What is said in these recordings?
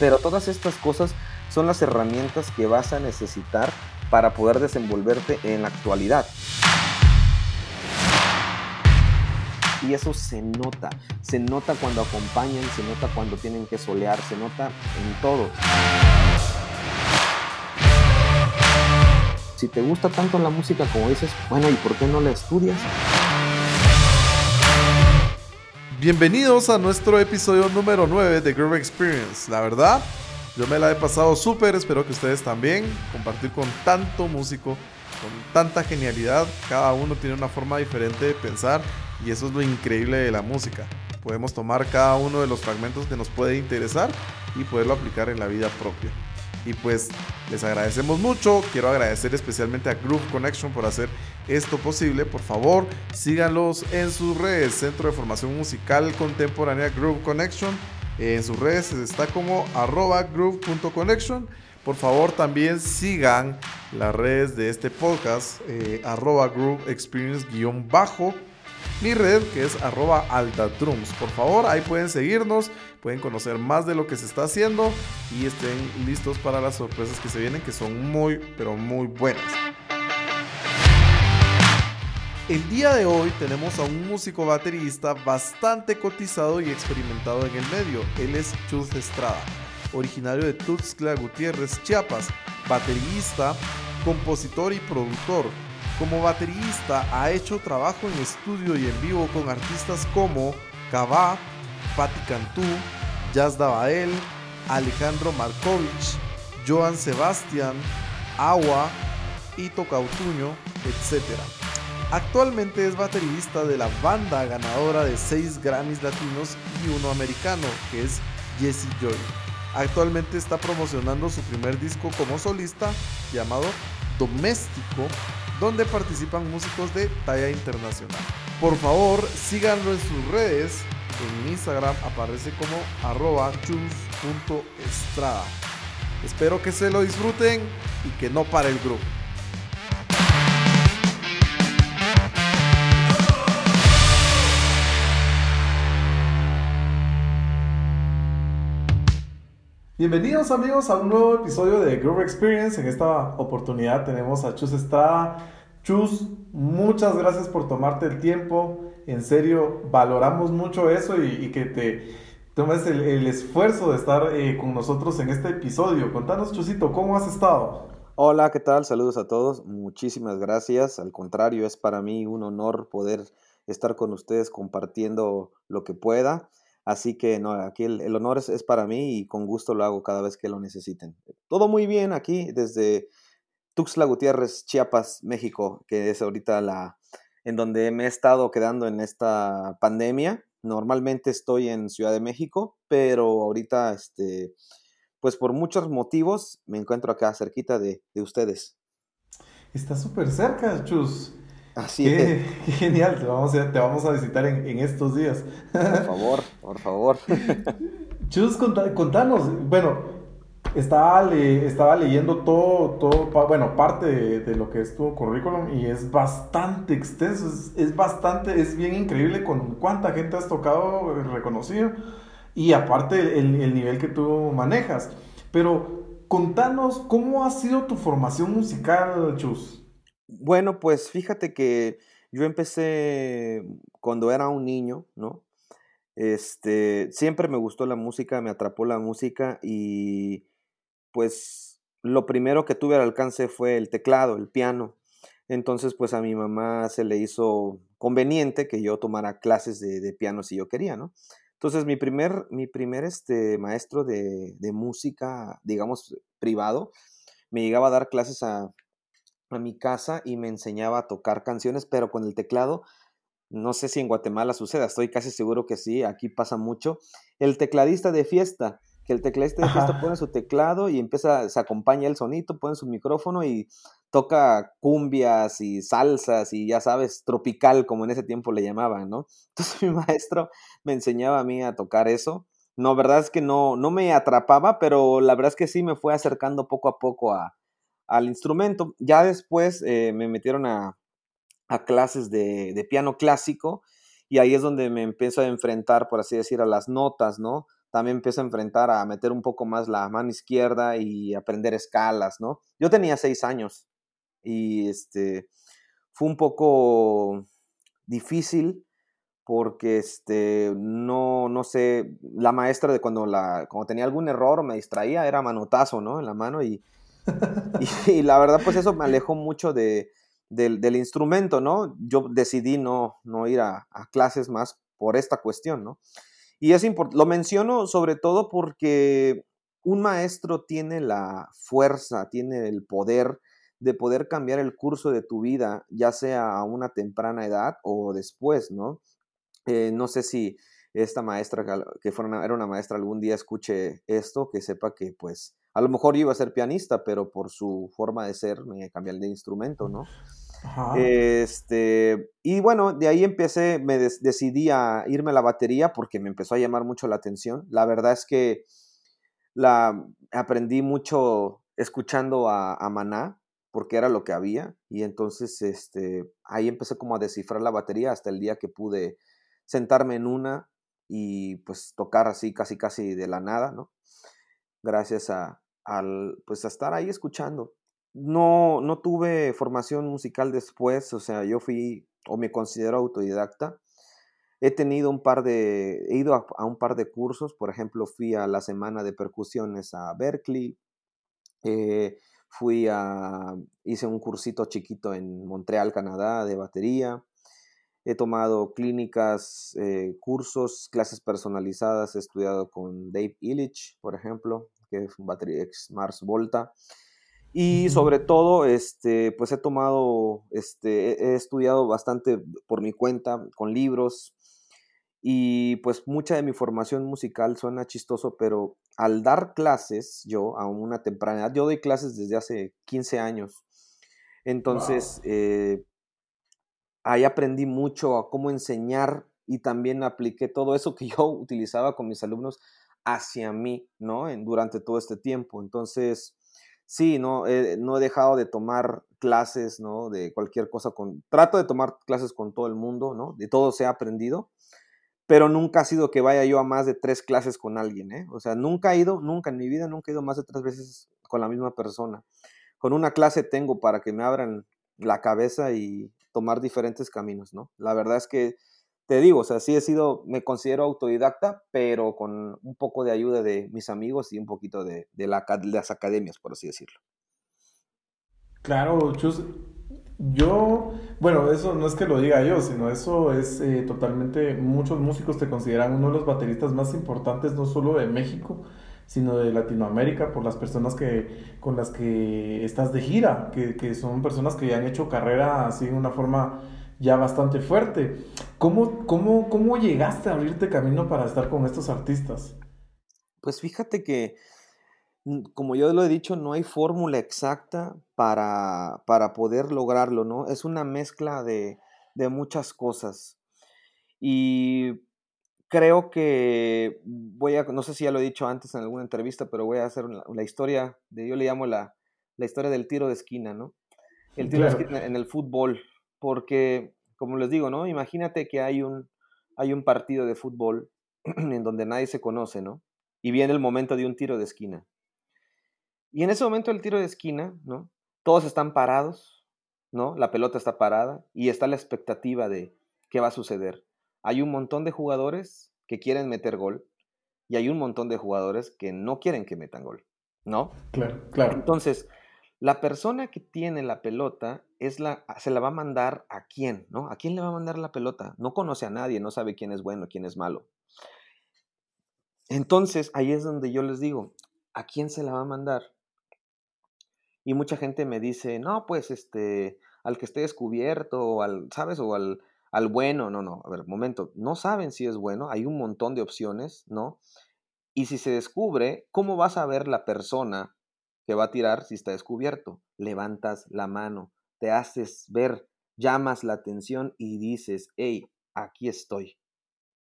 Pero todas estas cosas son las herramientas que vas a necesitar para poder desenvolverte en la actualidad. Y eso se nota, se nota cuando acompañan, se nota cuando tienen que solear, se nota en todo. Si te gusta tanto la música como dices, bueno, ¿y por qué no la estudias? Bienvenidos a nuestro episodio número 9 de Groove Experience. La verdad, yo me la he pasado súper, espero que ustedes también. Compartir con tanto músico, con tanta genialidad. Cada uno tiene una forma diferente de pensar y eso es lo increíble de la música. Podemos tomar cada uno de los fragmentos que nos puede interesar y poderlo aplicar en la vida propia. Y pues les agradecemos mucho. Quiero agradecer especialmente a Groove Connection por hacer esto posible. Por favor, síganlos en sus redes. Centro de Formación Musical Contemporánea Groove Connection en sus redes está como arroba groove.connection. Por favor, también sigan las redes de este podcast, eh, arroba groove experience guion bajo. Mi red que es arroba altadrums. Por favor, ahí pueden seguirnos, pueden conocer más de lo que se está haciendo y estén listos para las sorpresas que se vienen, que son muy, pero muy buenas. El día de hoy tenemos a un músico baterista bastante cotizado y experimentado en el medio. Él es Chus Estrada, originario de Tuxtla Gutiérrez, Chiapas, baterista, compositor y productor. Como baterista ha hecho trabajo en estudio y en vivo con artistas como Cabá, Patti Cantú, Jazz Bael, Alejandro Markovich, Joan Sebastián, Agua, Ito Cautuño, etc. Actualmente es baterista de la banda ganadora de 6 Grammys latinos y uno americano, que es Jesse Joy. Actualmente está promocionando su primer disco como solista llamado Doméstico, donde participan músicos de talla internacional. Por favor, síganlo en sus redes. En Instagram aparece como arroba. Espero que se lo disfruten y que no pare el grupo. Bienvenidos amigos a un nuevo episodio de Groove Experience. En esta oportunidad tenemos a Chus Estrada. Chus, muchas gracias por tomarte el tiempo. En serio, valoramos mucho eso y, que te tomes el, esfuerzo de estar eh, con nosotros en este episodio. Contanos, Chusito, ¿cómo has estado? Hola, ¿qué tal? Saludos a todos. Muchísimas gracias. Al contrario, es para mí un honor poder estar con ustedes compartiendo lo que pueda. Así que no, aquí el, honor es, para mí y con gusto lo hago cada vez que lo necesiten. Todo muy bien aquí desde Tuxtla Gutiérrez, Chiapas, México, que es ahorita la en donde me he estado quedando en esta pandemia. Normalmente estoy en Ciudad de México, pero ahorita, este, pues por muchos motivos, me encuentro acá cerquita de, de ustedes. Está súper cerca, Chus. Así qué, Qué genial, te vamos a, te vamos a visitar en, en, estos días. Por favor, por favor. Chus, contanos, bueno, estaba, estaba leyendo todo, todo, bueno, parte de, lo que es tu currículum y es bastante extenso, es, es, bastante, es bien increíble con cuánta gente has tocado, reconocido y aparte el, el nivel que tú manejas. Pero contanos, ¿cómo ha sido tu formación musical, Chus? Bueno, pues fíjate que yo empecé cuando era un niño, ¿no? Este, siempre me gustó la música, me atrapó la música y pues lo primero que tuve al alcance fue el teclado, el piano. Entonces, pues a mi mamá se le hizo conveniente que yo tomara clases de, piano si yo quería, ¿no? Entonces, mi primer, mi primer este, maestro de, de música, digamos, privado, me llegaba a dar clases a a mi casa y me enseñaba a tocar canciones, pero con el teclado. No sé si en Guatemala suceda, estoy casi seguro que sí, aquí pasa mucho. El tecladista de fiesta, que el tecladista de fiesta pone su teclado y empieza, se acompaña el sonito, pone su micrófono y toca cumbias y salsas y ya sabes, tropical, como en ese tiempo le llamaban, ¿no? Entonces mi maestro me enseñaba a mí a tocar eso. No, verdad es que no, no me atrapaba, pero la verdad es que sí me fue acercando poco a poco a, al instrumento. Ya después eh, me metieron a, clases de, piano clásico y ahí es donde me empiezo a enfrentar, por así decir, a las notas, ¿no? También empiezo a enfrentar a meter un poco más la mano izquierda y aprender escalas, ¿no? Yo tenía seis años y este, fue un poco difícil porque este, no, no sé, la maestra de cuando, la, cuando tenía algún error me distraía era manotazo, ¿no? En la mano y, y, la verdad pues eso me alejó mucho de, del, instrumento, ¿no? Yo decidí no, no ir a, clases más por esta cuestión, ¿no? Y es lo menciono sobre todo porque un maestro tiene la fuerza, tiene el poder de poder cambiar el curso de tu vida, ya sea a una temprana edad o después, ¿no? Eh, no sé si esta maestra, que fuera era una maestra, algún día escuche esto, que sepa que pues a lo mejor yo iba a ser pianista, pero por su forma de ser me cambié de instrumento, ¿no? Este, y bueno, de ahí empecé, me decidí a irme a la batería porque me empezó a llamar mucho la atención. La verdad es que la aprendí mucho escuchando a, a Maná, porque era lo que había, y entonces este, ahí empecé como a descifrar la batería hasta el día que pude sentarme en una y pues tocar así casi casi de la nada, ¿no? Gracias a, al, pues a estar ahí escuchando. No, no tuve formación musical después, o sea, yo fui o me considero autodidacta. He tenido un par de, he ido a, un par de cursos, por ejemplo, fui a la semana de percusiones a Berkeley, eh, fui a, hice un cursito chiquito en Montreal, Canadá, de batería, he tomado clínicas, eh, cursos, clases personalizadas, he estudiado con Dave Illich, por ejemplo, que es un ex Mars Volta. Y sobre todo, este, pues he tomado, este, he estudiado bastante por mi cuenta, con libros, y pues mucha de mi formación musical suena chistoso, pero al dar clases, yo a una temprana edad, yo doy clases desde hace 15 años, entonces eh, ahí aprendí mucho a cómo enseñar y también apliqué todo eso que yo utilizaba con mis alumnos hacia mí, ¿no? En, durante todo este tiempo. Entonces, sí, no, no he dejado de tomar clases, ¿no? De cualquier cosa con... Trato de tomar clases con todo el mundo, ¿no? De todo se ha aprendido, pero nunca ha sido que vaya yo a más de tres clases con alguien, ¿eh? O sea, nunca he ido, nunca en mi vida, nunca he ido más de tres veces con la misma persona. Con una clase tengo para que me abran la cabeza y tomar diferentes caminos, ¿no? La verdad es que te digo, o sea, sí he sido, me considero autodidacta, pero con un poco de ayuda de mis amigos y un poquito de, la, las academias, por así decirlo. Claro, Chus, yo, bueno, eso no es que lo diga yo, sino eso es eh, totalmente, muchos músicos te consideran uno de los bateristas más importantes, no solo de México, sino de Latinoamérica, por las personas que, con las que estás de gira, que, que son personas que ya han hecho carrera así de una forma ya bastante fuerte. ¿Cómo, cómo, cómo llegaste a abrirte camino para estar con estos artistas? Pues fíjate que, mm, como yo lo he dicho, no hay fórmula exacta para, para, poder lograrlo, ¿no? Es una mezcla de, de muchas cosas. Y creo que voy a, no sé si ya lo he dicho antes en alguna entrevista, pero voy a hacer la, historia, de, yo le llamo la, la, historia del tiro de esquina, ¿no? El tiro de esquina en el fútbol porque, como les digo, ¿no? Imagínate que hay un, hay un partido de fútbol en donde nadie se conoce, ¿no? Y viene el momento de un tiro de esquina. Y en ese momento del tiro de esquina, ¿no? Todos están parados, ¿no? La pelota está parada y está la expectativa de qué va a suceder. Hay un montón de jugadores que quieren meter gol y hay un montón de jugadores que no quieren que metan gol, ¿no? Claro, claro. Entonces, la persona que tiene la pelota es la, se la va a mandar a quién, ¿no? ¿A quién le va a mandar la pelota? No conoce a nadie, no sabe quién es bueno, quién es malo. Entonces, ahí es donde yo les digo, ¿a quién se la va a mandar? Y mucha gente me dice, no, pues este, al que esté descubierto, o al, ¿sabes? O al, al bueno, no, no, a ver, momento, no saben si es bueno, hay un montón de opciones, ¿no? Y si se descubre, ¿cómo vas a ver la persona que va a tirar si está descubierto. Levantas la mano, te haces ver, llamas la atención y dices, hey, aquí estoy.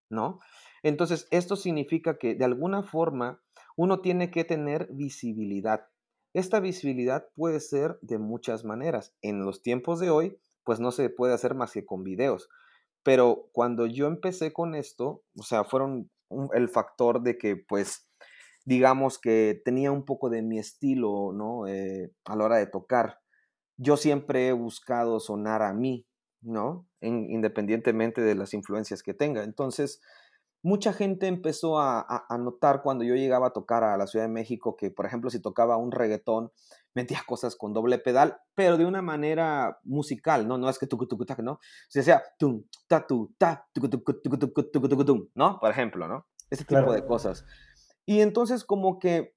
¿No? Entonces, esto significa que de alguna forma uno tiene que tener visibilidad. Esta visibilidad puede ser de muchas maneras. En los tiempos de hoy, pues no se puede hacer más que con videos. Pero cuando yo empecé con esto, o sea, fueron el factor de que, pues, digamos que tenía un poco de mi estilo, ¿no? Eh, a la hora de tocar. Yo siempre he buscado sonar a mí, ¿no? independientemente de las influencias que tenga. Entonces, mucha gente empezó a, notar cuando yo llegaba a tocar a la Ciudad de México que, por ejemplo, si tocaba un reggaetón, metía cosas con doble pedal, pero de una manera musical, ¿no? No es que tu tu ¿no? Se sea tum, ta, tu, ta, ¿no? Por ejemplo, ¿no? Ese tipo de cosas. Y entonces como que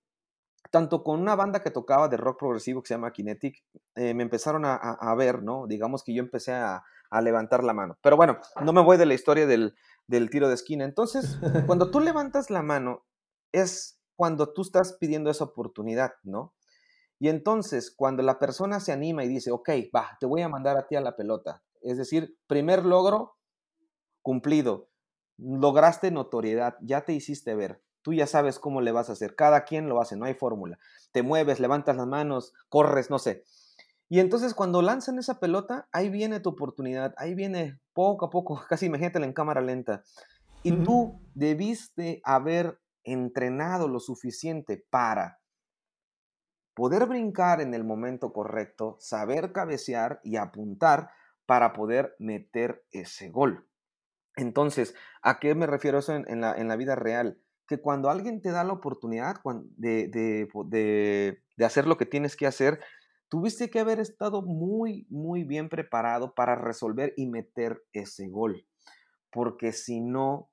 tanto con una banda que tocaba de rock progresivo que se llama Kinetic, eh, me empezaron a, a, ver, ¿no? Digamos que yo empecé a, a levantar la mano. Pero bueno, no me voy de la historia del, del tiro de esquina. Entonces, cuando tú levantas la mano, es cuando tú estás pidiendo esa oportunidad, ¿no? Y entonces, cuando la persona se anima y dice, ok, va, te voy a mandar a ti a la pelota. Es decir, primer logro cumplido. Lograste notoriedad, ya te hiciste ver. Tú ya sabes cómo le vas a hacer. Cada quien lo hace, no hay fórmula. Te mueves, levantas las manos, corres, no sé. Y entonces cuando lanzan esa pelota, ahí viene tu oportunidad, ahí viene poco a poco, casi imagínatela en cámara lenta. Y tú debiste haber entrenado lo suficiente para poder brincar en el momento correcto, saber cabecear y apuntar para poder meter ese gol. Entonces, ¿a qué me refiero eso en, la, vida real? Que cuando alguien te da la oportunidad de, de hacer lo que tienes que hacer, tuviste que haber estado muy, muy bien preparado para resolver y meter ese gol. Porque si no,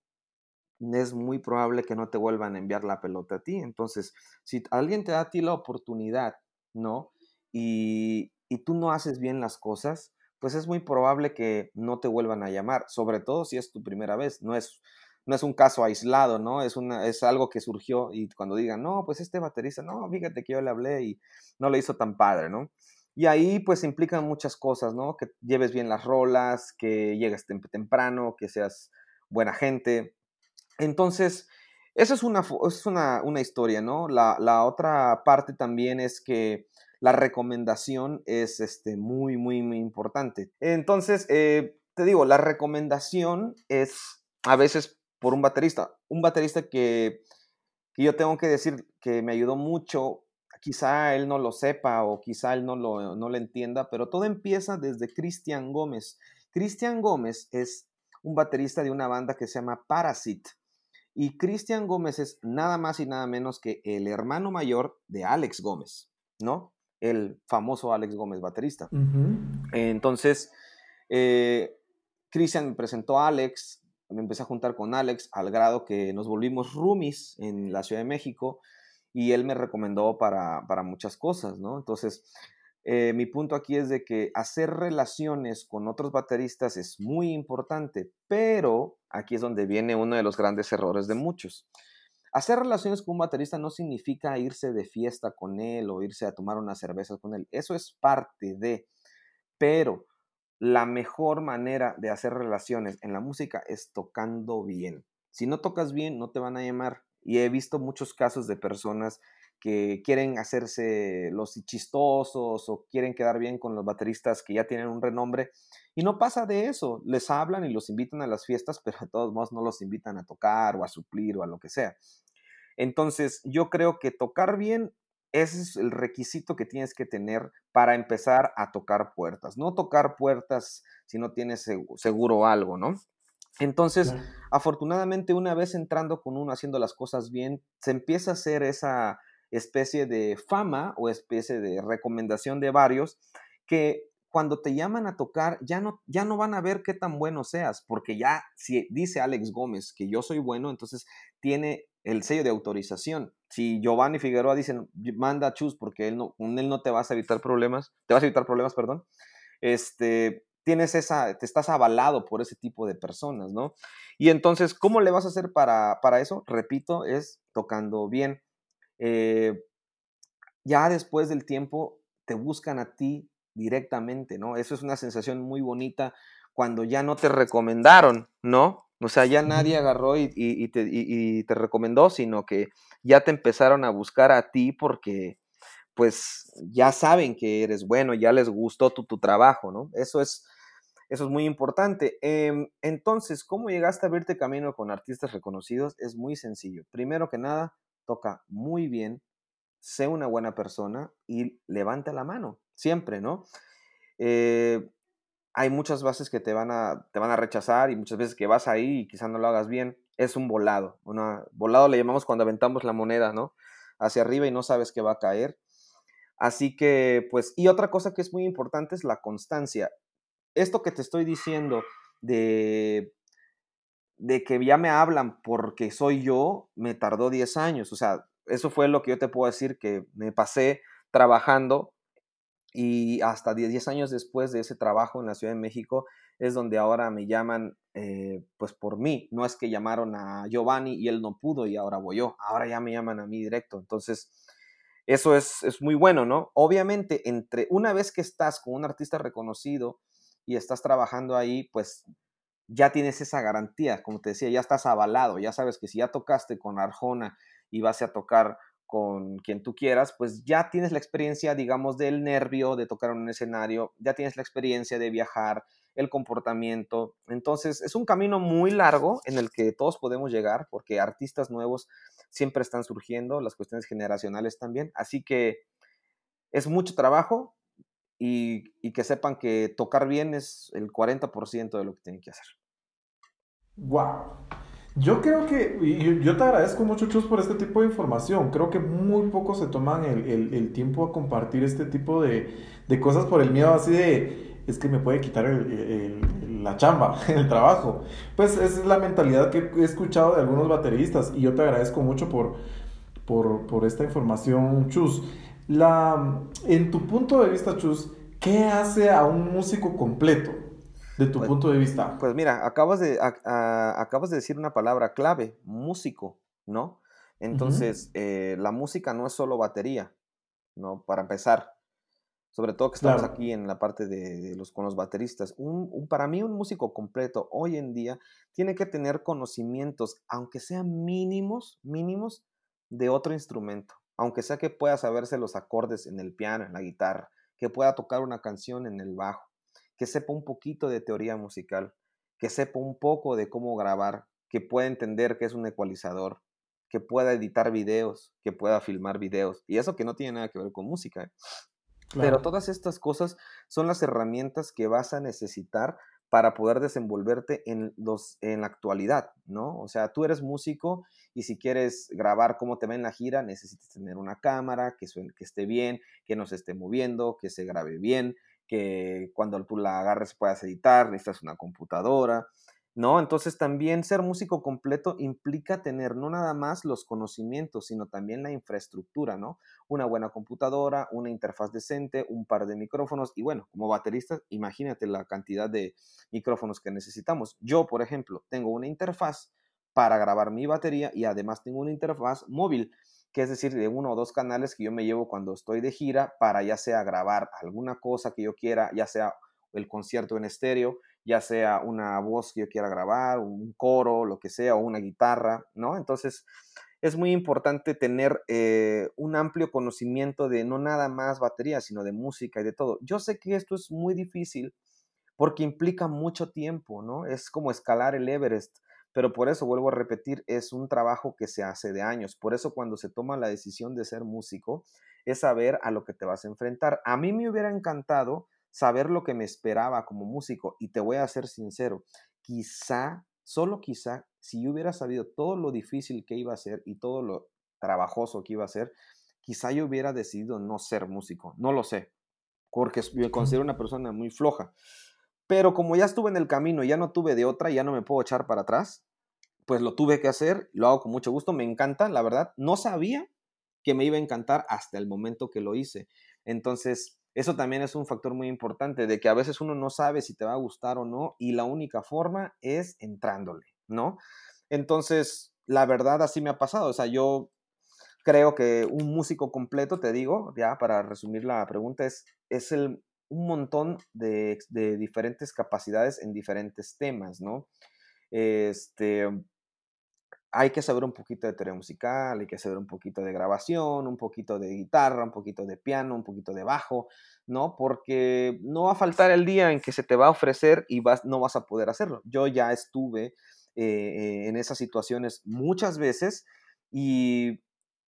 es muy probable que no te vuelvan a enviar la pelota a ti. Entonces, si alguien te da a ti la oportunidad, ¿no? Y, y tú no haces bien las cosas, pues es muy probable que no te vuelvan a llamar, sobre todo si es tu primera vez. No es, no es un caso aislado, ¿no? Es, una, es algo que surgió y cuando digan, no, pues este baterista, no, fíjate que yo le hablé y no le hizo tan padre, ¿no? Y ahí pues implican muchas cosas, ¿no? Que lleves bien las rolas, que llegues temprano, que seas buena gente. Entonces, esa es una, es una, una historia, ¿no? La, la, otra parte también es que la recomendación es este, muy, muy, muy importante. Entonces, eh, te digo, la recomendación es a veces por un baterista. Un baterista que, yo tengo que decir que me ayudó mucho. Quizá él no lo sepa o quizá él no lo, no lo entienda, pero todo empieza desde Cristian Gómez. Cristian Gómez es un baterista de una banda que se llama Parasite. Y Cristian Gómez es nada más y nada menos que el hermano mayor de Alex Gómez, ¿no? El famoso Alex Gómez baterista. Entonces, eh, Cristian me presentó a Alex, me empecé a juntar con Alex al grado que nos volvimos roomies en la Ciudad de México y él me recomendó para, muchas cosas, ¿no? Entonces, eh, mi punto aquí es de que hacer relaciones con otros bateristas es muy importante, pero aquí es donde viene uno de los grandes errores de muchos. Hacer relaciones con un baterista no significa irse de fiesta con él o irse a tomar unas cervezas con él. Eso es parte de, pero la mejor manera de hacer relaciones en la música es tocando bien. Si no tocas bien, no te van a llamar. Y he visto muchos casos de personas que quieren hacerse los chistosos o quieren quedar bien con los bateristas que ya tienen un renombre. Y no pasa de eso. Les hablan y los invitan a las fiestas, pero de todos modos no los invitan a tocar o a suplir o a lo que sea. Entonces, yo creo que tocar bien ese es el requisito que tienes que tener para empezar a tocar puertas. No tocar puertas si no tienes seguro algo, ¿no? Entonces, afortunadamente, una vez entrando con uno haciendo las cosas bien, se empieza a hacer esa especie de fama o especie de recomendación de varios que cuando te llaman a tocar ya no, ya no van a ver qué tan bueno seas, porque ya si dice Alex Gómez que yo soy bueno, entonces tiene el sello de autorización. Si Giovanni Figueroa dice, manda a Chus porque él no, con él no te vas a evitar problemas, te vas a evitar problemas, perdón, este, tienes esa, te estás avalado por ese tipo de personas, ¿no? Y entonces, ¿cómo le vas a hacer para, para eso? Repito, es tocando bien. Eh, ya después del tiempo te buscan a ti directamente, ¿no? Eso es una sensación muy bonita cuando ya no te recomendaron, ¿no? O sea, ya nadie agarró y, te, recomendó, sino que ya te empezaron a buscar a ti porque pues ya saben que eres bueno, ya les gustó tu, tu trabajo, ¿no? Eso es, Eso es muy importante. Em, entonces, ¿cómo llegaste a abrirte camino con artistas reconocidos? Es muy sencillo. Primero que nada, toca muy bien, sé una buena persona y levanta la mano, siempre, ¿no? Eh, hay muchas veces que te van, a, te van a rechazar y muchas veces que vas ahí y quizás no lo hagas bien. Es un volado. Volado le llamamos cuando aventamos la moneda, ¿no? Hacia arriba y no sabes que va a caer. Así que, pues, y otra cosa que es muy importante es la constancia. Esto que te estoy diciendo de, de que ya me hablan porque soy yo, me tardó 10 años. O sea, eso fue lo que yo te puedo decir que me pasé trabajando y hasta 10 años después de ese trabajo en la Ciudad de México es donde ahora me llaman eh, pues por mí. No es que llamaron a Giovanni y él no pudo y ahora voy yo. Ahora ya me llaman a mí directo. Entonces, eso es, es muy bueno, ¿no? Obviamente, entre una vez que estás con un artista reconocido y estás trabajando ahí, pues ya tienes esa garantía, como te decía, ya estás avalado, ya sabes que si ya tocaste con Arjona y vas a tocar con quien tú quieras, pues ya tienes la experiencia, digamos, del nervio de tocar en un escenario, ya tienes la experiencia de viajar, el comportamiento. Entonces, es un camino muy largo en el que todos podemos llegar, porque artistas nuevos siempre están surgiendo, las cuestiones generacionales también. Así que es mucho trabajo y, que sepan que tocar bien es el 40% de lo que tienen que hacer. ¡Wow! Yo creo que, y yo te agradezco mucho, Chus, por este tipo de información. Creo que muy pocos se toman el, el, tiempo a compartir este tipo de, de, cosas por el miedo así de, es que me puede quitar la chamba, el trabajo. Pues esa es la mentalidad que he escuchado de algunos bateristas y yo te agradezco mucho por, por, por esta información, Chus. La, en tu punto de vista, Chus, ¿qué hace a un músico completo? De tu pues, punto de vista? Pues mira, acabas de, acabas de decir una palabra clave, músico, ¿no? Entonces, eh, la música no es solo batería, ¿no? Para empezar, sobre todo que estamos aquí en la parte de, los, con los bateristas. Un, para mí un músico completo hoy en día tiene que tener conocimientos, aunque sean mínimos, mínimos, de otro instrumento. Aunque sea que pueda saberse los acordes en el piano, en la guitarra, que pueda tocar una canción en el bajo que sepa un poquito de teoría musical, que sepa un poco de cómo grabar, que pueda entender qué es un ecualizador, que pueda editar videos, que pueda filmar videos. Y eso que no tiene nada que ver con música. ¿eh? Pero todas estas cosas son las herramientas que vas a necesitar para poder desenvolverte en, los, en la actualidad, ¿no? O sea, tú eres músico y si quieres grabar cómo te va en la gira, necesitas tener una cámara que, que esté bien, que no se esté moviendo, que se grabe bien, que cuando tú la agarres puedas editar, necesitas una computadora, ¿no? Entonces también ser músico completo implica tener no nada más los conocimientos, sino también la infraestructura, ¿no? Una buena computadora, una interfaz decente, un par de micrófonos y bueno, como baterista, imagínate la cantidad de micrófonos que necesitamos. Yo, por ejemplo, tengo una interfaz para grabar mi batería y además tengo una interfaz móvil que es decir, de uno o dos canales que yo me llevo cuando estoy de gira para ya sea grabar alguna cosa que yo quiera, ya sea el concierto en estéreo, ya sea una voz que yo quiera grabar, un coro, lo que sea, o una guitarra, ¿no? Entonces, es muy importante tener eh, un amplio conocimiento de no nada más batería, sino de música y de todo. Yo sé que esto es muy difícil porque implica mucho tiempo, ¿no? Es como escalar el Everest pero por eso vuelvo a repetir, es un trabajo que se hace de años. Por eso cuando se toma la decisión de ser músico, es saber a lo que te vas a enfrentar. A mí me hubiera encantado saber lo que me esperaba como músico y te voy a ser sincero, quizá, solo quizá, si yo hubiera sabido todo lo difícil que iba a ser y todo lo trabajoso que iba a ser, quizá yo hubiera decidido no ser músico, no lo sé, porque me considero una persona muy floja. Pero como ya estuve en el camino y ya no tuve de otra, ya no me puedo echar para atrás, pues lo tuve que hacer, lo hago con mucho gusto, me encanta, la verdad. No sabía que me iba a encantar hasta el momento que lo hice. Entonces, eso también es un factor muy importante, de que a veces uno no sabe si te va a gustar o no, y la única forma es entrándole, ¿no? Entonces, la verdad así me ha pasado, o sea, yo creo que un músico completo, te digo, ya para resumir la pregunta, es, es el un montón de, diferentes capacidades en diferentes temas, ¿no? Este, hay que saber un poquito de teoría musical, hay que saber un poquito de grabación, un poquito de guitarra, un poquito de piano, un poquito de bajo, ¿no? Porque no va a faltar el día en que se te va a ofrecer y vas, no vas a poder hacerlo. Yo ya estuve eh, en esas situaciones muchas veces y,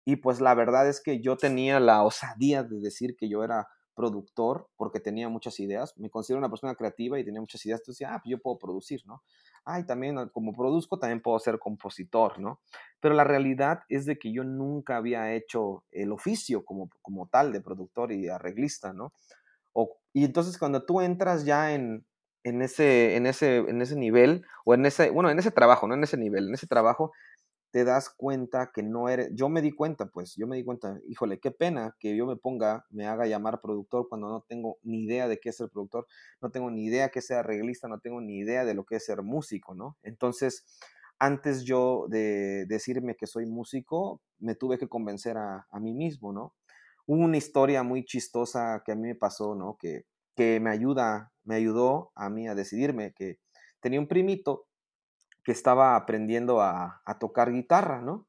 y pues la verdad es que yo tenía la osadía de decir que yo era productor porque tenía muchas ideas. Me considero una persona creativa y tenía muchas ideas. Entonces ah, pues yo puedo producir, ¿no? Ay, también ah, como produzco, también puedo ser compositor, ¿no? Pero la realidad es de que yo nunca había hecho el oficio como, como tal de productor y arreglista, ¿no? O, y entonces cuando tú entras ya en, en, ese, en, ese, en ese nivel, o en ese, bueno, en ese trabajo, no en ese nivel, en ese trabajo, te das cuenta que no eres, yo me di cuenta, pues, yo me di cuenta, híjole, qué pena que yo me ponga, me haga llamar productor cuando no tengo ni idea de qué es el productor, no tengo ni idea que sea arreglista, no tengo ni idea de lo que es ser músico, ¿no? Entonces, antes yo de decirme que soy músico, me tuve que convencer a, a mí mismo, ¿no? Una historia muy chistosa que a mí me pasó, ¿no? Que, que me ayuda, me ayudó a mí a decidirme que tenía un primito que estaba aprendiendo a, tocar guitarra, ¿no?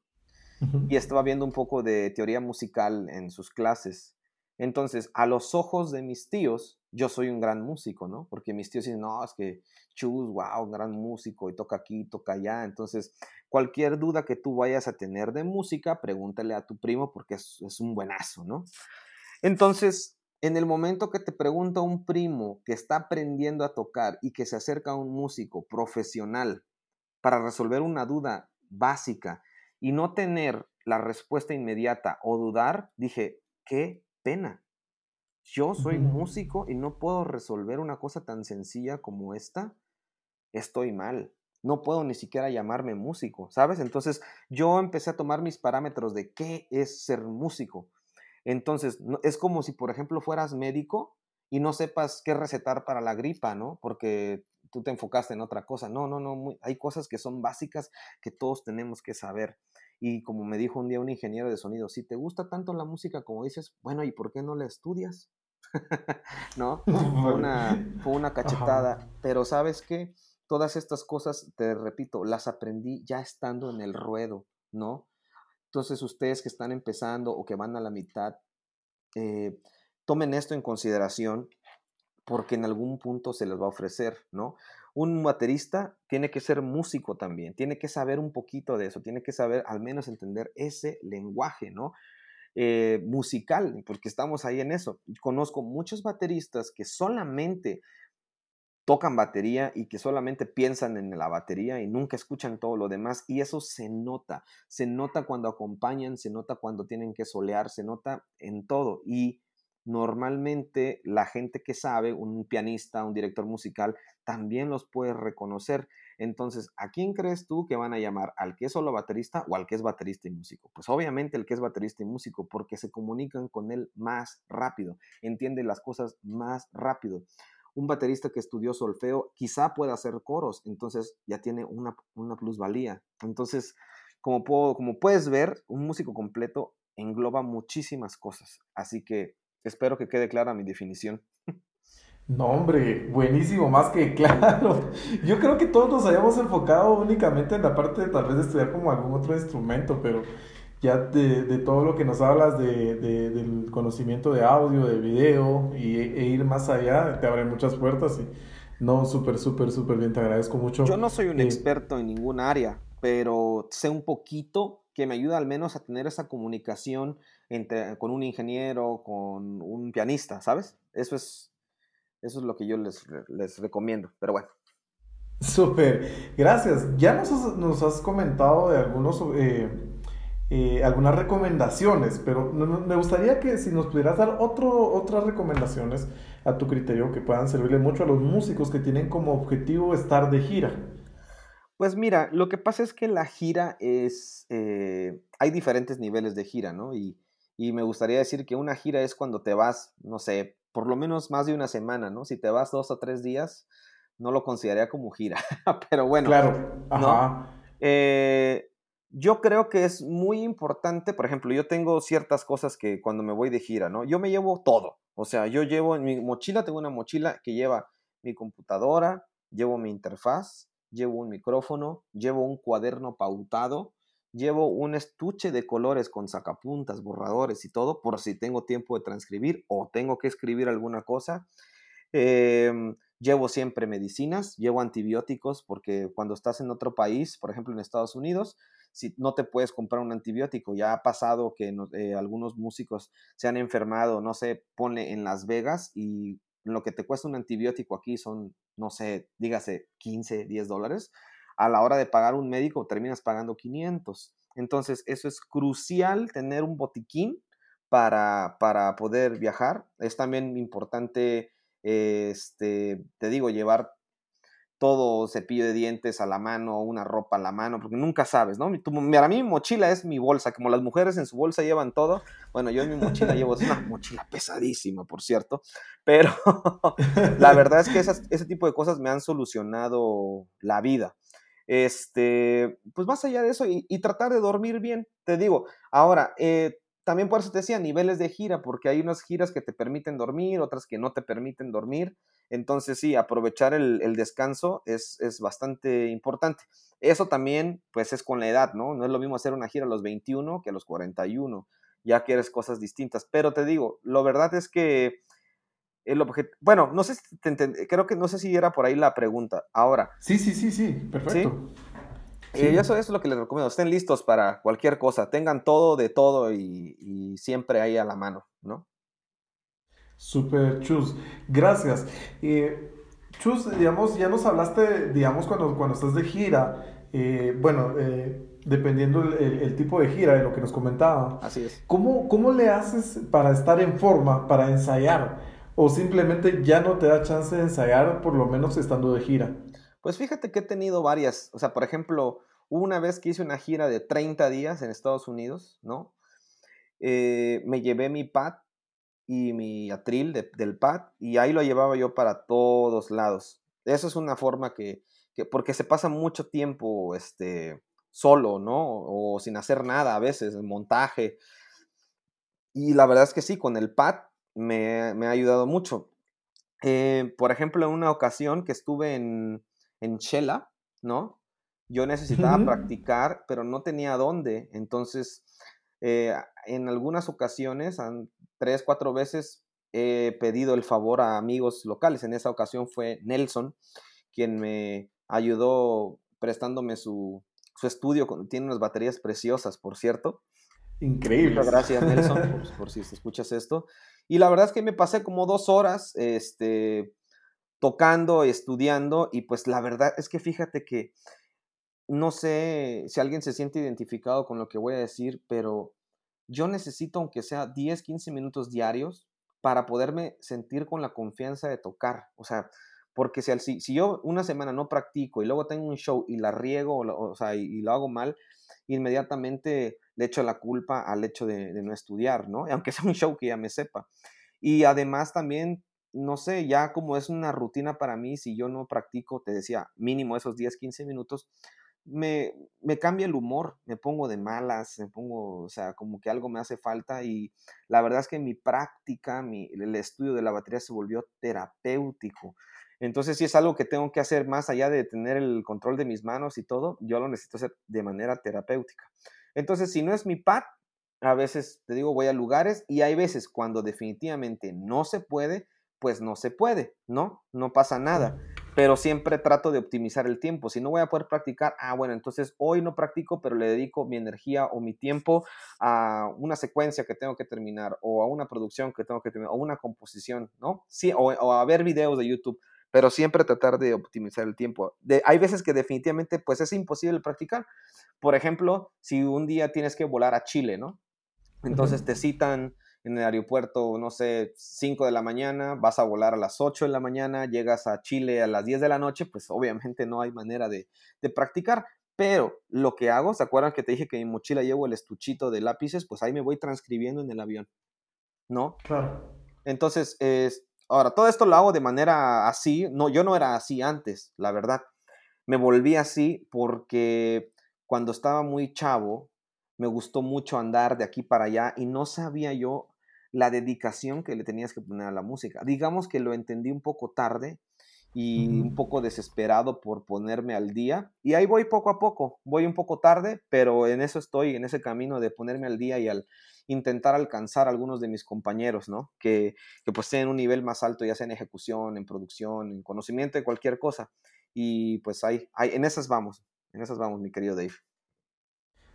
Y estaba viendo un poco de teoría musical en sus clases. Entonces, a los ojos de mis tíos, yo soy un gran músico, ¿no? Porque mis tíos dicen, no, es que Chus, wow, un gran músico y toca aquí, toca allá. Entonces, cualquier duda que tú vayas a tener de música, pregúntale a tu primo porque es, es un buenazo, ¿no? Entonces, en el momento que te pregunta un primo que está aprendiendo a tocar y que se acerca a un músico profesional para resolver una duda básica y no tener la respuesta inmediata o dudar, dije, qué pena. Yo soy músico y no puedo resolver una cosa tan sencilla como esta. Estoy mal. No puedo ni siquiera llamarme músico, ¿sabes? Entonces yo empecé a tomar mis parámetros de qué es ser músico. Entonces, es como si, por ejemplo, fueras médico y no sepas qué recetar para la gripa, ¿no? Porque tú te enfocaste en otra cosa. No, no, no, hay cosas que son básicas que todos tenemos que saber. Y como me dijo un día un ingeniero de sonido, si te gusta tanto la música como dices, bueno, ¿y por qué no la estudias? ¿No? Fue una, fue una cachetada. Pero sabes qué? Todas estas cosas, te repito, las aprendí ya estando en el ruedo, ¿no? Entonces ustedes que están empezando o que van a la mitad, eh, tomen esto en consideración porque en algún punto se les va a ofrecer, ¿no? Un baterista tiene que ser músico también, tiene que saber un poquito de eso, tiene que saber al menos entender ese lenguaje, ¿no? Eh, musical, porque estamos ahí en eso. Conozco muchos bateristas que solamente tocan batería y que solamente piensan en la batería y nunca escuchan todo lo demás y eso se nota, se nota cuando acompañan, se nota cuando tienen que solear, se nota en todo y normalmente la gente que sabe, un pianista, un director musical, también los puede reconocer. Entonces, ¿a quién crees tú que van a llamar? ¿Al que es solo baterista o al que es baterista y músico? Pues obviamente el que es baterista y músico, porque se comunican con él más rápido, entiende las cosas más rápido. Un baterista que estudió solfeo quizá pueda hacer coros, entonces ya tiene una, una plusvalía. Entonces, como, puedo, como puedes ver, un músico completo engloba muchísimas cosas. Así que Espero que quede clara mi definición. No, hombre, buenísimo, más que claro. Yo creo que todos nos hayamos enfocado únicamente en la parte de tal vez de estudiar como algún otro instrumento, pero ya de, todo lo que nos hablas de, del conocimiento de audio, de video y, e ir más allá, te abre muchas puertas y no, súper, súper, súper bien, te agradezco mucho. Yo no soy un eh, experto en ningún área, pero sé un poquito que me ayuda al menos a tener esa comunicación con un ingeniero, con un pianista, ¿sabes? Eso es, eso es lo que yo les, les recomiendo, pero bueno. Súper, gracias. Ya nos has, nos has comentado de algunos, eh, eh, algunas recomendaciones, pero me gustaría que si nos pudieras dar otro, otras recomendaciones a tu criterio que puedan servirle mucho a los músicos que tienen como objetivo estar de gira. Pues mira, lo que pasa es que la gira es, eh, hay diferentes niveles de gira, ¿no? Y y me gustaría decir que una gira es cuando te vas, no sé, por lo menos más de una semana, ¿no? Si te vas dos o tres días, no lo consideraría como gira. Pero bueno. Claro. Ajá. Eh, yo creo que es muy importante, por ejemplo, yo tengo ciertas cosas que cuando me voy de gira, ¿no? Yo me llevo todo. O sea, yo llevo en mi mochila, tengo una mochila que lleva mi computadora, llevo mi interfaz, llevo un micrófono, llevo un cuaderno pautado, llevo un estuche de colores con sacapuntas, borradores y todo, por si tengo tiempo de transcribir o tengo que escribir alguna cosa. Em, llevo siempre medicinas, llevo antibióticos, porque cuando estás en otro país, por ejemplo en Estados Unidos, si no te puedes comprar un antibiótico. Ya ha pasado que eh, algunos músicos se han enfermado, no sé, pone en Las Vegas y lo que te cuesta un antibiótico aquí son, no sé, dígase 15, 10 dólares. A la hora de pagar un médico terminas pagando 500. Entonces, eso es crucial tener un botiquín para, para poder viajar. Es también importante, este, te digo, llevar todo cepillo de dientes a la mano, una ropa a la mano, porque nunca sabes, ¿no? Para mí mi mochila es mi bolsa, como las mujeres en su bolsa llevan todo, bueno, yo en mi mochila llevo, una mochila pesadísima, por cierto, pero la verdad es que ese tipo de cosas me han solucionado la vida. Este, pues más allá de eso, y, tratar de dormir bien, te digo, ahora, eh, también por eso te decía niveles de gira, porque hay unas giras que te permiten dormir, otras que no te permiten dormir. Entonces, sí, aprovechar el, descanso es, bastante importante. Eso también, pues, es con la edad, ¿no? No es lo mismo hacer una gira a los 21 que a los 41. Ya quieres cosas distintas. Pero te digo, lo verdad es que el objeto. Bueno, no sé si te creo que no sé si era por ahí la pregunta. Ahora. Sí, sí, sí, sí, perfecto. ¿Sí? Eh, eso, es lo que les recomiendo. Estén listos para cualquier cosa. Tengan todo de todo y, y siempre ahí a la mano, ¿no? Super Chus, gracias. Eh, Chus, digamos, ya nos hablaste, digamos, cuando, cuando estás de gira, eh, bueno, dependiendo el, tipo de gira de lo que nos comentaba. Así es. ¿Cómo, ¿Cómo le haces para estar en forma, para ensayar? ¿O simplemente ya no te da chance de ensayar, por lo menos estando de gira? Pues fíjate que he tenido varias. O sea, por ejemplo, una vez que hice una gira de 30 días en Estados Unidos, ¿no? me llevé mi pad y mi atril del pad y ahí lo llevaba yo para todos lados. Eso es una forma que, porque se pasa mucho tiempo este, solo, ¿no? O sin hacer nada a veces, en montaje. Y la verdad es que sí, con el pad me, ha ayudado mucho. Eh, por ejemplo, en una ocasión que estuve en, en Shela, ¿no? Yo necesitaba practicar, pero no tenía dónde. Entonces, eh, en algunas ocasiones, tres, cuatro veces, he pedido el favor a amigos locales. En esa ocasión fue Nelson, quien me ayudó prestándome su, estudio. Tiene unas baterías preciosas, por cierto. Increíble. Muchas gracias, Nelson, por, si escuchas esto. Y la verdad es que me pasé como dos horas este, tocando, estudiando, y pues la verdad es que fíjate que no sé si alguien se siente identificado con lo que voy a decir, pero yo necesito, aunque sea 10, 15 minutos diarios, para poderme sentir con la confianza de tocar. O sea, porque si, si yo una semana no practico y luego tengo un show y la riego, o, sea, y, lo hago mal, inmediatamente le echo la culpa al hecho de, no estudiar, ¿no? Aunque sea un show que ya me sepa. Y además también no sé, ya como es una rutina para mí, si yo no practico, te decía, mínimo esos 10, 15 minutos, me, me, cambia el humor, me pongo de malas, me pongo, o sea, como que algo me hace falta y la verdad es que mi práctica, mi, el estudio de la batería se volvió terapéutico. Entonces, si es algo que tengo que hacer más allá de tener el control de mis manos y todo, yo lo necesito hacer de manera terapéutica. Entonces, si no es mi pad, a veces, te digo, voy a lugares y hay veces cuando definitivamente no se puede, pues no se puede, ¿no? No pasa nada pero siempre trato de optimizar el tiempo. Si no voy a poder practicar, ah, bueno, entonces hoy no practico, pero le dedico mi energía o mi tiempo a una secuencia que tengo que terminar, o a una producción que tengo que terminar, o una composición, ¿no? Sí, o, a ver videos de YouTube, pero siempre tratar de optimizar el tiempo. De, hay veces que definitivamente, pues es imposible practicar. Por ejemplo, si un día tienes que volar a Chile, ¿no? Entonces te citan en el aeropuerto, no sé, 5 de la mañana, vas a volar a las 8 de la mañana, llegas a Chile a las 10 de la noche, pues obviamente no hay manera de, practicar. Pero lo que hago, ¿se acuerdan que te dije que en mi mochila llevo el estuchito de lápices? Pues ahí me voy transcribiendo en el avión, ¿no? Claro. Entonces, es, ahora, todo esto lo hago de manera así, no, yo no era así antes, la verdad. Me volví así porque cuando estaba muy chavo, me gustó mucho andar de aquí para allá y no sabía yo la dedicación que le tenías que poner a la música. Digamos que lo entendí un poco tarde y un poco desesperado por ponerme al día. Y ahí voy poco a poco, voy un poco tarde, pero en eso estoy, en ese camino de ponerme al día y al intentar alcanzar a algunos de mis compañeros, ¿no? Que, que pues tienen un nivel más alto, ya sea en ejecución, en producción, en conocimiento de cualquier cosa. Y pues ahí, ahí en esas vamos, en esas vamos, mi querido Dave.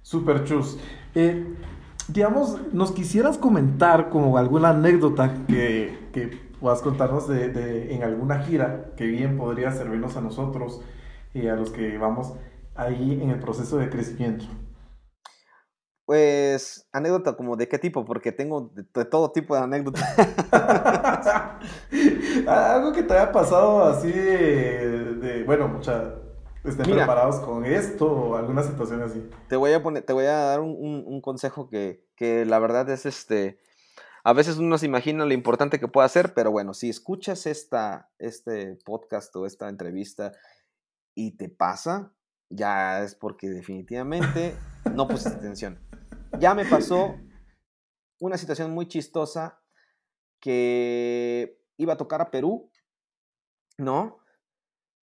Super chus. Eh, digamos, nos quisieras comentar como alguna anécdota que, que puedas contarnos de, de, en alguna gira que bien podría servirnos a nosotros y a los que vamos ahí en el proceso de crecimiento. Pues, anécdota como de qué tipo, porque tengo de, todo tipo de anécdotas. Algo que te haya pasado así de, de bueno, mucha, estén preparados con esto o alguna situación así. Te voy a poner, te voy a dar un, un, un, consejo que, que la verdad es este. A veces uno se imagina lo importante que puede hacer, pero bueno, si escuchas esta, este podcast o esta entrevista y te pasa, ya es porque definitivamente no pusiste atención. Ya me pasó una situación muy chistosa que iba a tocar a Perú, ¿no?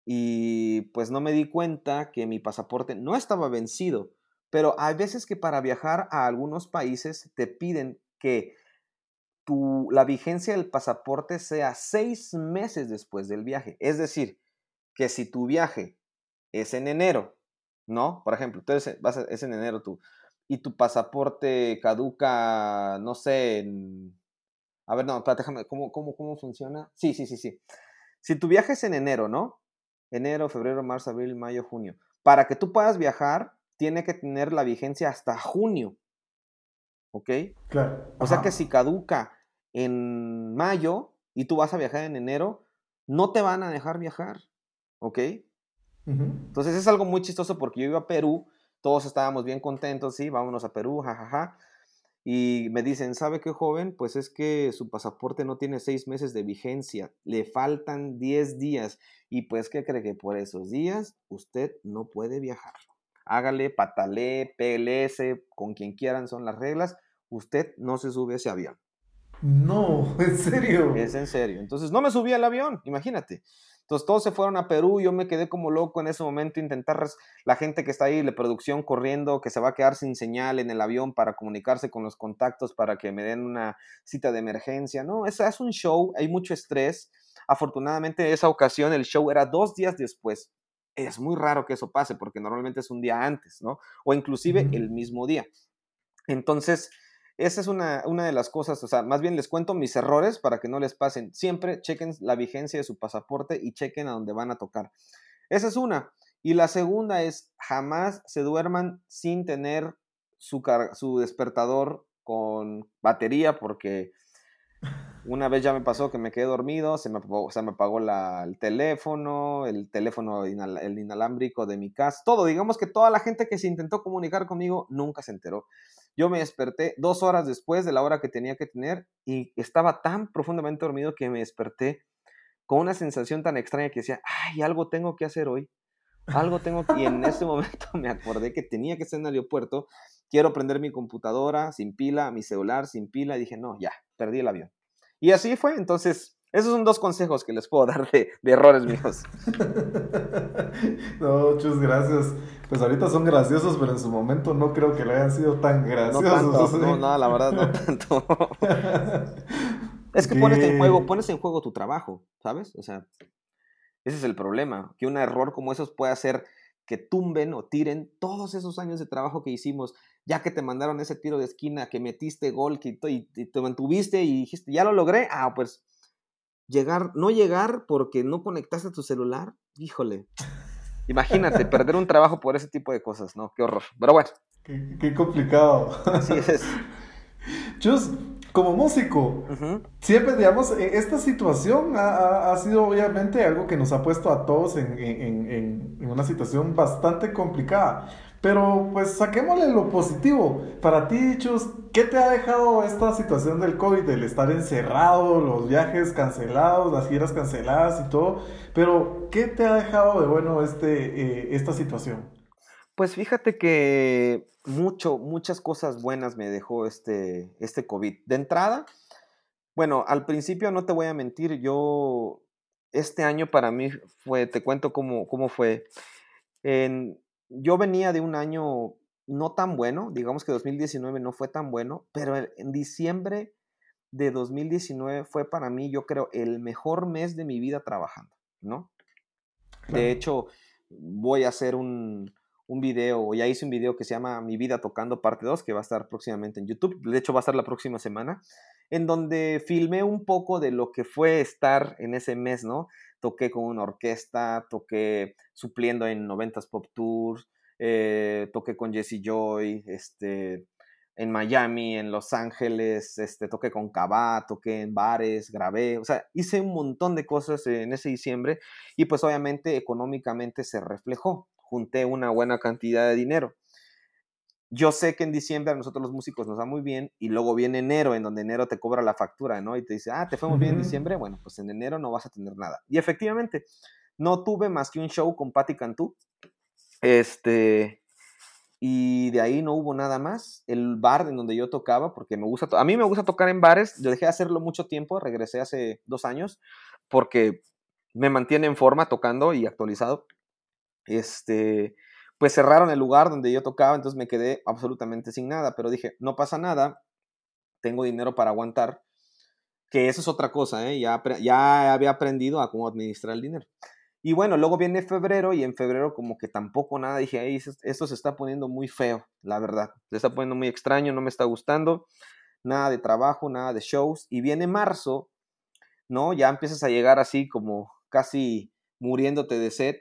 y pues no me di cuenta que mi pasaporte no estaba vencido. Pero hay veces que para viajar a algunos países te piden que tu, la vigencia del pasaporte sea seis meses después del viaje. Es decir, que si tu viaje es en enero, ¿no? Por ejemplo, entonces vas es en enero tú, y tu pasaporte caduca, no sé. A ver, no, déjame, ¿cómo, cómo, ¿cómo funciona? Sí, sí, sí, sí. Si tu viaje es en enero, ¿no? enero, febrero, marzo, abril, mayo, junio. Para que tú puedas viajar, tiene que tener la vigencia hasta junio. ¿Ok? Claro. O sea que si caduca en mayo y tú vas a viajar en enero, no te van a dejar viajar. ¿Ok? Entonces es algo muy chistoso porque yo iba a Perú, todos estábamos bien contentos, sí, vámonos a Perú, jajaja y me dicen, ¿sabe qué joven? Pues es que su pasaporte no tiene seis meses de vigencia, le faltan diez días y pues ¿qué cree que por esos días usted no puede viajar? Hágale, patalé, PLS, con quien quieran son las reglas, usted no se sube a ese avión. No, en serio. Es en serio. Entonces no me subí al avión, imagínate. Entonces todos se fueron a Perú, yo me quedé como loco en ese momento, intentar la gente que está ahí, la producción corriendo, que se va a quedar sin señal en el avión para comunicarse con los contactos para que me den una cita de emergencia. No, es, es un show, hay mucho estrés. Afortunadamente esa ocasión el show era dos días después. Es muy raro que eso pase porque normalmente es un día antes, ¿no? O inclusive el mismo día. Entonces, esa es una, una, de las cosas, o sea, más bien les cuento mis errores para que no les pasen. Siempre chequen la vigencia de su pasaporte y chequen a dónde van a tocar. Esa es una. Y la segunda es, jamás se duerman sin tener su, su despertador con batería, porque una vez ya me pasó que me quedé dormido, se me apagó, se me apagó la, el teléfono, el teléfono el inalámbrico de mi casa, todo. Digamos que toda la gente que se intentó comunicar conmigo nunca se enteró. Yo me desperté dos horas después de la hora que tenía que tener y estaba tan profundamente dormido que me desperté con una sensación tan extraña que decía, ay, algo tengo que hacer hoy. Algo tengo que... Y en ese momento me acordé que tenía que estar en el aeropuerto. Quiero prender mi computadora sin pila, mi celular sin pila. Y dije, no, ya, perdí el avión. Y así fue. Entonces, esos son dos consejos que les puedo dar de, errores míos. no, muchas gracias. Pues ahorita son graciosos, pero en su momento no creo que le hayan sido tan graciosos. No, no, la verdad no tanto. es que pones en juego, pones en juego tu trabajo, ¿sabes? O sea, ese es el problema, que un error como esos puede hacer que tumben o tiren todos esos años de trabajo que hicimos, ya que te mandaron ese tiro de esquina, que metiste gol, que y te mantuviste y dijiste, ya lo logré, ah, pues llegar, no llegar porque no conectaste a tu celular, híjole. Imagínate, perder un trabajo por ese tipo de cosas, ¿no? Qué horror. Pero bueno. Qué, complicado. Así es. Chus, como músico, siempre, digamos, e, esta situación ha, ha, sido obviamente algo que nos ha puesto a todos en, en, en, en una situación bastante complicada. Pero pues saquémosle lo positivo. Para ti, Chus, ¿qué te ha dejado esta situación del COVID, del estar encerrado, los viajes cancelados, las giras canceladas y todo? Pero, ¿qué te ha dejado de bueno este, eh, esta situación? Pues fíjate que mucho, muchas cosas buenas me dejó este, este COVID. De entrada, bueno, al principio no te voy a mentir, yo este año para mí fue, te cuento cómo, cómo fue. En, yo venía de un año no tan bueno, digamos que 2019 no fue tan bueno, pero en diciembre de 2019 fue para mí, yo creo, el mejor mes de mi vida trabajando, ¿no? De hecho, voy a hacer un, un video, ya hice un video que se llama Mi vida tocando parte 2, que va a estar próximamente en YouTube, de hecho va a estar la próxima semana, en donde filmé un poco de lo que fue estar en ese mes, ¿no? Toqué con una orquesta, toqué supliendo en 90s Pop Tours, eh, toqué con Jesse Joy, este, en Miami, en Los Ángeles, este, toqué con Cabá, toqué en bares, grabé, o sea, hice un montón de cosas en ese diciembre y pues obviamente económicamente se reflejó, junté una buena cantidad de dinero. Yo sé que en diciembre a nosotros los músicos nos va muy bien y luego viene enero, en donde enero te cobra la factura, ¿no? Y te dice, ah, te fue muy bien en diciembre, bueno, pues en enero no vas a tener nada. Y efectivamente, no tuve más que un show con Patti Cantú, este, y de ahí no hubo nada más. El bar en donde yo tocaba, porque me gusta, a mí me gusta tocar en bares, yo dejé de hacerlo mucho tiempo, regresé hace dos años, porque me mantiene en forma tocando y actualizado. Este, pues cerraron el lugar donde yo tocaba, entonces me quedé absolutamente sin nada, pero dije, no pasa nada, tengo dinero para aguantar, que eso es otra cosa, ¿eh? ya, ya había aprendido a cómo administrar el dinero. Y bueno, luego viene febrero y en febrero como que tampoco nada, dije, esto se está poniendo muy feo, la verdad, se está poniendo muy extraño, no me está gustando, nada de trabajo, nada de shows, y viene marzo, ¿no? Ya empiezas a llegar así como casi muriéndote de sed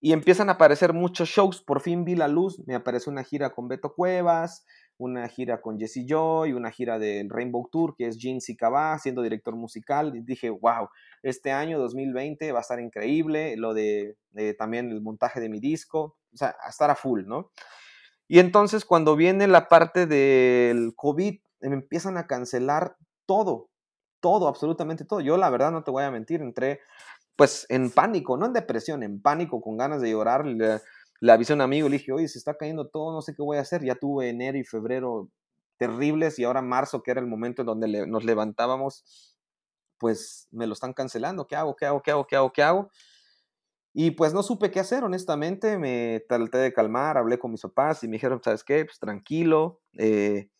y empiezan a aparecer muchos shows. Por fin vi la luz. Me apareció una gira con Beto Cuevas, una gira con Jesse Joy, una gira del Rainbow Tour, que es Jean Cabá, siendo director musical. Y dije, wow, este año 2020 va a estar increíble. Lo de, también el montaje de mi disco. O sea, a estar a full, ¿no? Y entonces cuando viene la parte del COVID, me empiezan a cancelar todo, todo, absolutamente todo. Yo la verdad no te voy a mentir, entré pues en pánico, no en depresión, en pánico, con ganas de llorar. Le, avisé a un amigo, le dije, oye, se está cayendo todo, no sé qué voy a hacer. Ya tuve enero y febrero terribles y ahora marzo, que era el momento en donde nos levantábamos, pues me lo están cancelando. ¿Qué hago? ¿Qué hago? ¿Qué hago? ¿Qué hago? ¿Qué hago? Y pues no supe qué hacer, honestamente. Me traté de calmar, hablé con mis papás y me dijeron, ¿sabes qué? Pues tranquilo, eh,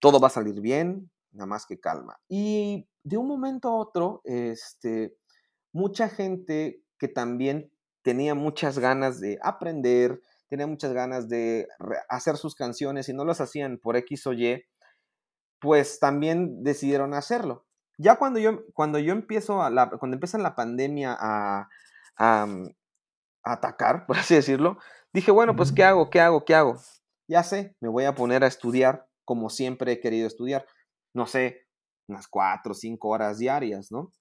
todo va a salir bien, nada más que calma. Y de un momento a otro, este, mucha gente que también tenía muchas ganas de aprender, tenía muchas ganas de hacer sus canciones y no las hacían por X o Y, pues también decidieron hacerlo. Ya cuando yo, cuando yo empiezo a la, cuando empieza la pandemia a, mm, a, atacar, por así decirlo, dije, bueno, pues ¿qué hago? ¿Qué hago? ¿Qué hago? Ya sé, me voy a poner a estudiar como siempre he querido estudiar. No sé, unas cuatro o cinco horas diarias, ¿no?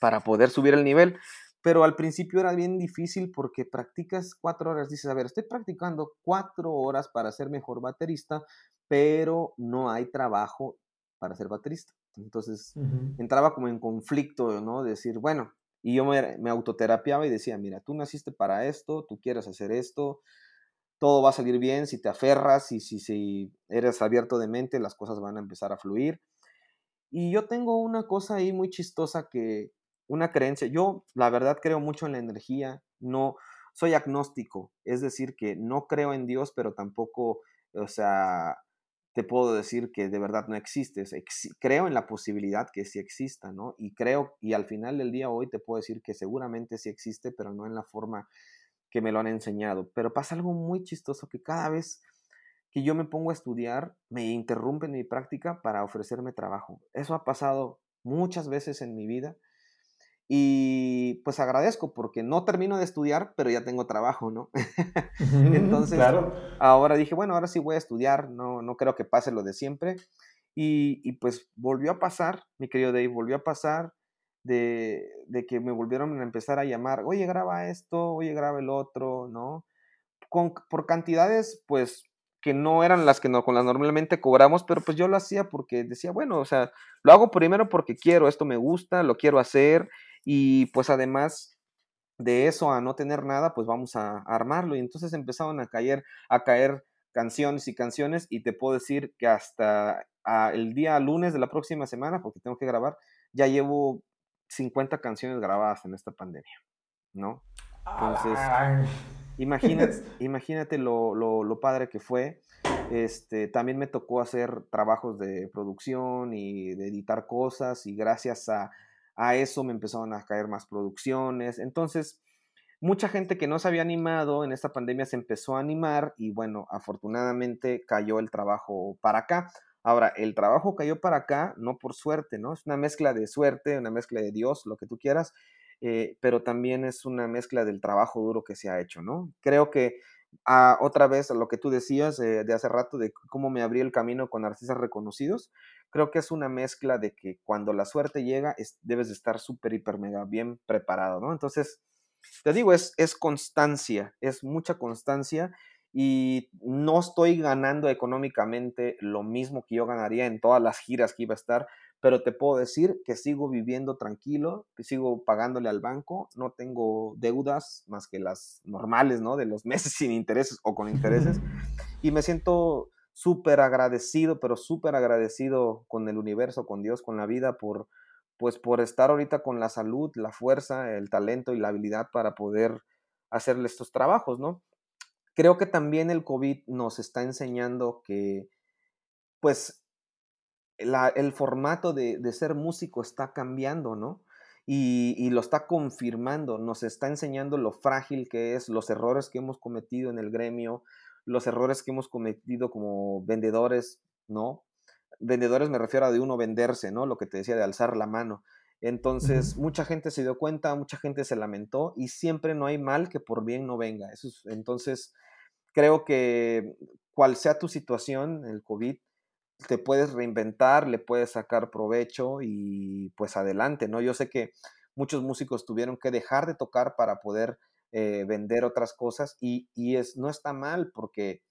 Para poder subir el nivel. Pero al principio era bien difícil porque practicas cuatro horas. Dices, a ver, estoy practicando cuatro horas para ser mejor baterista, pero no hay trabajo para ser baterista. Entonces entraba como en conflicto, ¿no? Decir, bueno, y yo me, me, autoterapiaba y decía, mira, tú naciste para esto, tú quieres hacer esto, todo va a salir bien si te aferras y si, si eres abierto de mente, las cosas van a empezar a fluir. Y yo tengo una cosa ahí muy chistosa que una creencia. Yo, la verdad, creo mucho en la energía. No, soy agnóstico, es decir, que no creo en Dios, pero tampoco, o sea, te puedo decir que de verdad no existe. creo en la posibilidad que sí exista, ¿no? Y creo, y al final del día hoy te puedo decir que seguramente sí existe, pero no en la forma que me lo han enseñado. Pero pasa algo muy chistoso que cada vez que yo me pongo a estudiar, me interrumpen mi práctica para ofrecerme trabajo. Eso ha pasado muchas veces en mi vida y pues agradezco porque no termino de estudiar, pero ya tengo trabajo, ¿no? Entonces, ahora dije, bueno, ahora sí voy a estudiar, no, no creo que pase lo de siempre. Y, y pues volvió a pasar, mi querido Dave, volvió a pasar de, de, que me volvieron a empezar a llamar, oye, graba esto, oye, graba el otro, ¿no? Con, por cantidades, pues, que no eran las que no, con las normalmente cobramos, pero pues yo lo hacía porque decía, bueno, o sea, lo hago primero porque quiero, esto me gusta, lo quiero hacer y pues además de eso a no tener nada, pues vamos a, armarlo. Y entonces empezaron a caer, a caer canciones y canciones y te puedo decir que hasta el día lunes de la próxima semana, porque tengo que grabar, ya llevo 50 canciones grabadas en esta pandemia, ¿no? Entonces, imagínate, imagínate lo, lo, padre que fue. Este, también me tocó hacer trabajos de producción y de editar cosas y gracias a, a eso me empezaron a caer más producciones. Entonces, mucha gente que no se había animado en esta pandemia se empezó a animar y bueno, afortunadamente cayó el trabajo para acá. Ahora, el trabajo cayó para acá, no por suerte, ¿no? Es una mezcla de suerte, una mezcla de Dios, lo que tú quieras, eh, pero también es una mezcla del trabajo duro que se ha hecho, ¿no? Creo que ah, otra vez a lo que tú decías eh, de hace rato, de cómo me abrí el camino con artistas reconocidos, creo que es una mezcla de que cuando la suerte llega, debes de estar súper, hiper, mega bien preparado, ¿no? Entonces, te digo, es, es constancia, es mucha constancia y no estoy ganando económicamente lo mismo que yo ganaría en todas las giras que iba a estar, pero te puedo decir que sigo viviendo tranquilo, que sigo pagándole al banco, no tengo deudas más que las normales, ¿no? De los meses sin intereses o con intereses, y me siento súper agradecido, pero súper agradecido con el universo, con Dios, con la vida, por, pues por estar ahorita con la salud, la fuerza, el talento y la habilidad para poder hacerle estos trabajos, ¿no? Creo que también el COVID nos está enseñando que, pues, el formato de, ser músico está cambiando, ¿no? Y, lo está confirmando, nos está enseñando lo frágil que es, los errores que hemos cometido en el gremio, los errores que hemos cometido como vendedores, ¿no? Vendedores me refiero a de uno venderse, ¿no? Lo que te decía de alzar la mano. Entonces, mucha gente se dio cuenta, mucha gente se lamentó y siempre no hay mal que por bien no venga. Eso entonces, creo que cual sea tu situación, el COVID, te puedes reinventar, le puedes sacar provecho y pues adelante, ¿no? Yo sé que muchos músicos tuvieron que dejar de tocar para poder eh, vender otras cosas y, y, es, no está mal porque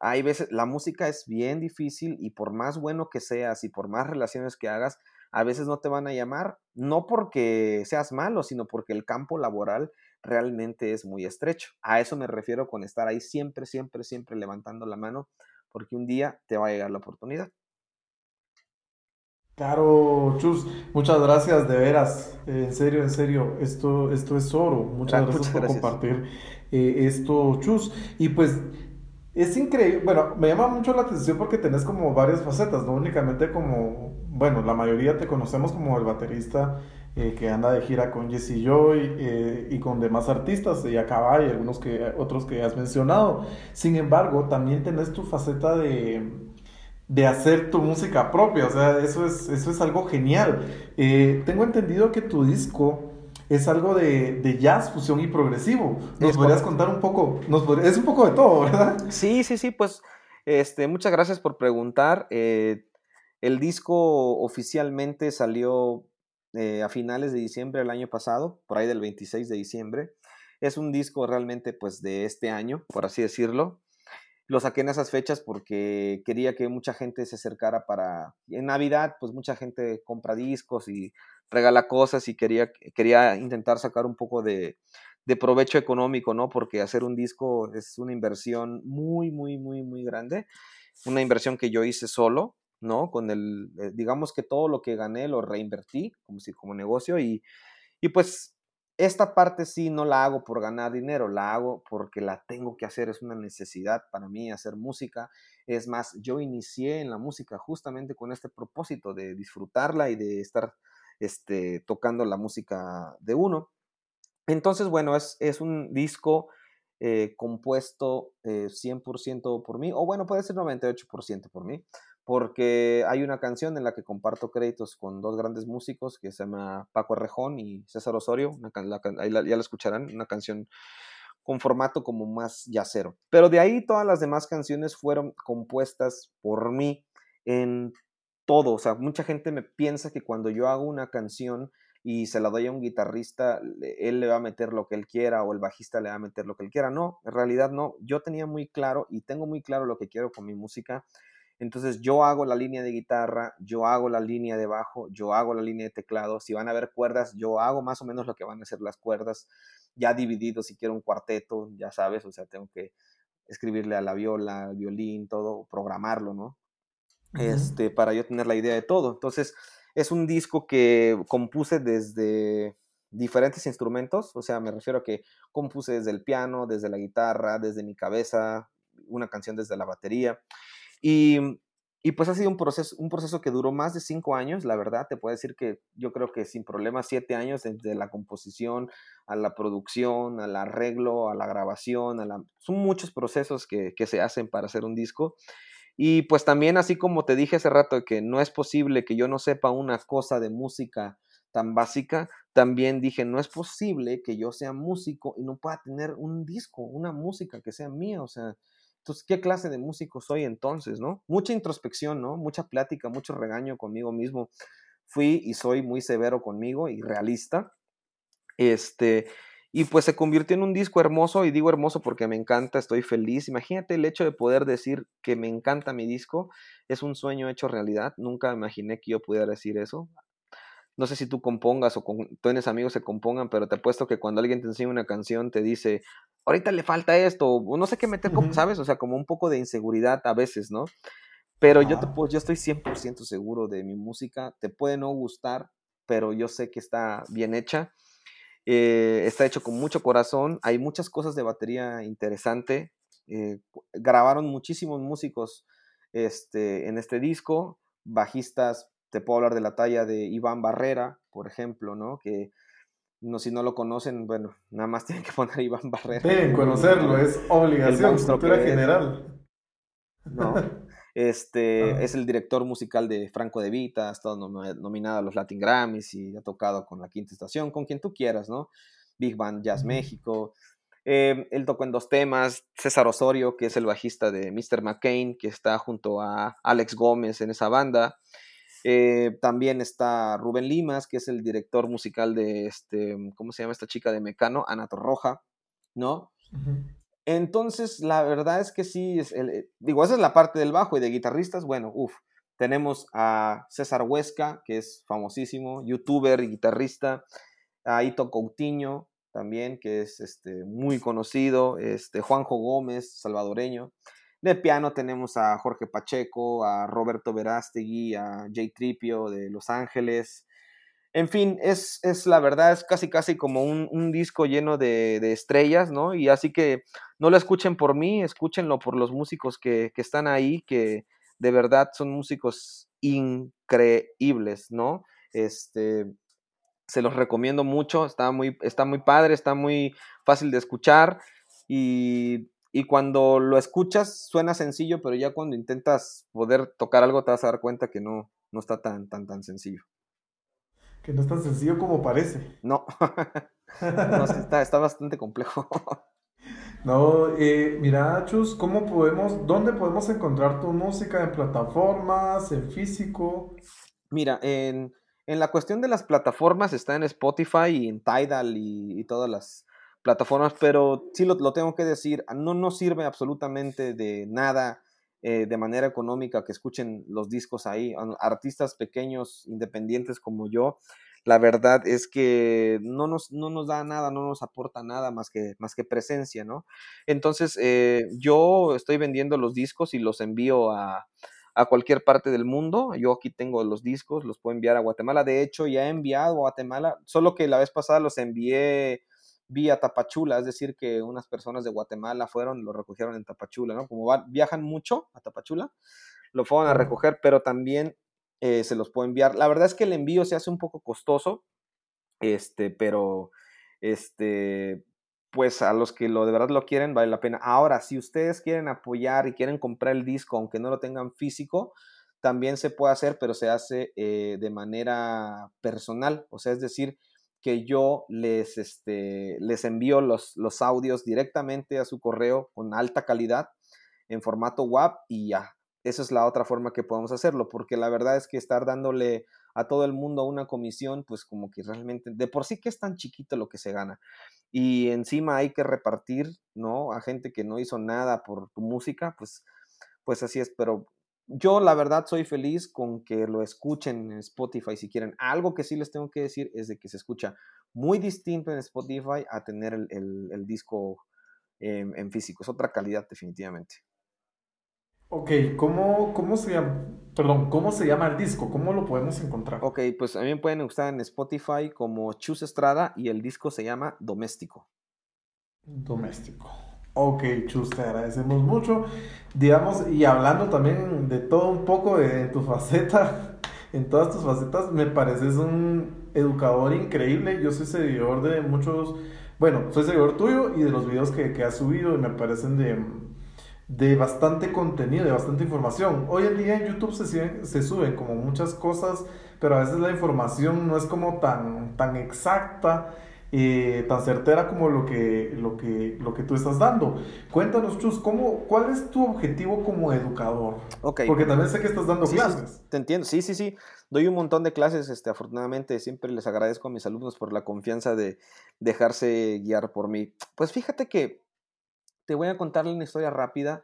hay veces, la música es bien difícil y por más bueno que seas y por más relaciones que hagas, a veces no te van a llamar, no porque seas malo, sino porque el campo laboral realmente es muy estrecho. A eso me refiero con estar ahí siempre, siempre, siempre levantando la mano, porque un día te va a llegar la oportunidad. Claro, Chus, muchas gracias de veras, en serio, en serio, esto, esto es oro, muchas gracias por compartir eh, esto, Chus, y pues es increíble, bueno, me llama mucho la atención porque tenés como varias facetas, no únicamente como, bueno, la mayoría te conocemos como el baterista eh, que anda de gira con Jesse Joy eh, y con demás artistas, y acaba y algunos que, otros que has mencionado. Sin embargo, también tenés tu faceta de, de hacer tu música propia, o sea, eso es, eso es algo genial. Eh, tengo entendido que tu disco es algo de, jazz, fusión y progresivo. ¿Nos podrías contar un poco? Nos es un poco de todo, ¿verdad? Sí, sí, sí, pues este, muchas gracias por preguntar. el disco oficialmente salió eh, a finales de diciembre del año pasado, por ahí del 26 de diciembre. Es un disco realmente pues de este año, por así decirlo. Lo saqué en esas fechas porque quería que mucha gente se acercara para... En Navidad pues mucha gente compra discos y regala cosas y quería, quería intentar sacar un poco de, de provecho económico, ¿no? Porque hacer un disco es una inversión muy, muy, muy, muy grande. Una inversión que yo hice solo, ¿no? Con el, eh, digamos que todo lo que gané lo reinvertí como si como negocio y, y pues esta parte sí no la hago por ganar dinero, la hago porque la tengo que hacer, es una necesidad para mí hacer música. Es más, yo inicié en la música justamente con este propósito de disfrutarla y de estar este, tocando la música de uno. Entonces, bueno, es, un disco eh, compuesto 100% eh, por mí, o bueno, puede ser 98% por mí, porque hay una canción en la que comparto créditos con dos grandes músicos que se llama Paco Arrejón y César Osorio, ahí ya la escucharán, una canción con formato como más yacero. Pero de ahí todas las demás canciones fueron compuestas por mí en todo, o sea, mucha gente me piensa que cuando yo hago una canción y se la doy a un guitarrista, él le va a meter lo que él quiera o el bajista le va a meter lo que él quiera. No, en realidad no. Yo tenía muy claro y tengo muy claro lo que quiero con mi música entonces yo hago la línea de guitarra, yo hago la línea de bajo, yo hago la línea de teclado. Si van a haber cuerdas, yo hago más o menos lo que van a ser las cuerdas, ya dividido, si quiero un cuarteto, ya sabes, o sea, tengo que escribirle a la viola, al violín, todo, programarlo, ¿no? Este, para yo tener la idea de todo. Entonces, es un disco que compuse desde diferentes instrumentos, o sea, me refiero a que compuse desde el piano, desde la guitarra, desde mi cabeza, una canción desde la batería. Y, y pues ha sido un proceso, un proceso que duró más de cinco años, la verdad, te puedo decir que yo creo que sin problema siete años desde la composición a la producción, al arreglo, a la grabación, a la... son muchos procesos que, que se hacen para hacer un disco. Y pues también así como te dije hace rato que no es posible que yo no sepa una cosa de música tan básica, también dije, no es posible que yo sea músico y no pueda tener un disco, una música que sea mía, o sea, entonces, ¿qué clase de músico soy entonces, no? Mucha introspección, ¿no? Mucha plática, mucho regaño conmigo mismo. Fui y soy muy severo conmigo y realista. Este, y pues se convirtió en un disco hermoso, y digo hermoso porque me encanta, estoy feliz. Imagínate el hecho de poder decir que me encanta mi disco, es un sueño hecho realidad. Nunca imaginé que yo pudiera decir eso no sé si tú compongas o con, tienes amigos que compongan, pero te apuesto que cuando alguien te enseña una canción te dice, ahorita le falta esto, o no sé qué meter, ¿sabes? O sea, como un poco de inseguridad a veces, ¿no? Pero yo, te, yo estoy 100% seguro de mi música, te puede no gustar, pero yo sé que está bien hecha, eh, está hecho con mucho corazón, hay muchas cosas de batería interesante, eh, grabaron muchísimos músicos este, en este disco, bajistas te puedo hablar de la talla de Iván Barrera, por ejemplo, ¿no? Que no, si no lo conocen, bueno, nada más tienen que poner Iván Barrera. Deben conocerlo, es obligación, cultura general. No, este, ah. es el director musical de Franco de Vita, ha estado nominado a los Latin Grammys y ha tocado con la Quinta Estación, con quien tú quieras, ¿no? Big Band Jazz México. Eh, él tocó en dos temas, César Osorio, que es el bajista de Mr. McCain, que está junto a Alex Gómez en esa banda. Eh, también está Rubén Limas, que es el director musical de este, ¿cómo se llama esta chica de Mecano? Ana Roja, ¿no? Entonces, la verdad es que sí, es el, eh, digo, esa es la parte del bajo y de guitarristas, bueno, uff, tenemos a César Huesca, que es famosísimo, youtuber y guitarrista, a Ito Coutinho, también, que es este, muy conocido, este, Juanjo Gómez, salvadoreño, de piano tenemos a Jorge Pacheco, a Roberto Verástegui, a Jay Tripio de Los Ángeles. En fin, es, es la verdad, es casi casi como un, disco lleno de, estrellas, ¿no? Y así que no lo escuchen por mí, escúchenlo por los músicos que, están ahí, que de verdad son músicos increíbles, ¿no? Este, se los recomiendo mucho, está muy, está muy padre, está muy fácil de escuchar y y cuando lo escuchas suena sencillo, pero ya cuando intentas poder tocar algo te vas a dar cuenta que no, no está tan, tan, tan sencillo. Que no es tan sencillo como parece. No, no está, está bastante complejo. no, eh, mira, Chus, ¿cómo podemos, dónde podemos encontrar tu música? ¿En plataformas, en físico? Mira, en, en la cuestión de las plataformas está en Spotify y en Tidal y todas las, plataformas, pero sí lo, tengo que decir, no nos sirve absolutamente de nada eh, de manera económica que escuchen los discos ahí. Artistas pequeños, independientes como yo, la verdad es que no nos, no nos da nada, no nos aporta nada más que, más que presencia, ¿no? Entonces, eh, yo estoy vendiendo los discos y los envío a, a cualquier parte del mundo. Yo aquí tengo los discos, los puedo enviar a Guatemala. De hecho, ya he enviado a Guatemala, solo que la vez pasada los envié vía Tapachula, es decir, que unas personas de Guatemala fueron y lo recogieron en Tapachula, ¿no? Como viajan mucho a Tapachula, lo fueron a recoger, pero también eh, se los puedo enviar. La verdad es que el envío se hace un poco costoso, este, pero, este, pues a los que lo de verdad lo quieren, vale la pena. Ahora, si ustedes quieren apoyar y quieren comprar el disco, aunque no lo tengan físico, también se puede hacer, pero se hace eh, de manera personal, o sea, es decir, que yo les, este, les envío los, los audios directamente a su correo con alta calidad en formato WAP y ya. Esa es la otra forma que podemos hacerlo, porque la verdad es que estar dándole a todo el mundo una comisión, pues como que realmente, de por sí que es tan chiquito lo que se gana. Y encima hay que repartir, ¿no? A gente que no hizo nada por tu música, pues, pues así es, pero yo la verdad soy feliz con que lo escuchen en Spotify si quieren. Algo que sí les tengo que decir es de que se escucha muy distinto en Spotify a tener el, disco en, físico. Es otra calidad definitivamente. Ok, ¿cómo, cómo se llama? Perdón, ¿cómo se llama el disco? ¿Cómo lo podemos encontrar? Ok, pues me pueden gustar en Spotify como Chus Estrada y el disco se llama Doméstico. Doméstico. Ok, Chus, te agradecemos mucho. Digamos, y hablando también de todo un poco de, tu faceta, en todas tus facetas, me pareces un educador increíble. Yo soy seguidor de muchos, bueno, soy seguidor tuyo y de los videos que, que has subido y me parecen de de bastante contenido, de bastante información. Hoy en día en YouTube se, se suben como muchas cosas, pero a veces la información no es como tan, tan exacta, eh, tan certera como lo que, lo, que, lo que tú estás dando. Cuéntanos, Chus, ¿cómo, ¿cuál es tu objetivo como educador? Okay. Porque también sé que estás dando clases. te entiendo, sí, sí, sí. Doy un montón de clases, este, afortunadamente siempre les agradezco a mis alumnos por la confianza de dejarse guiar por mí. Pues fíjate que te voy a contarle una historia rápida,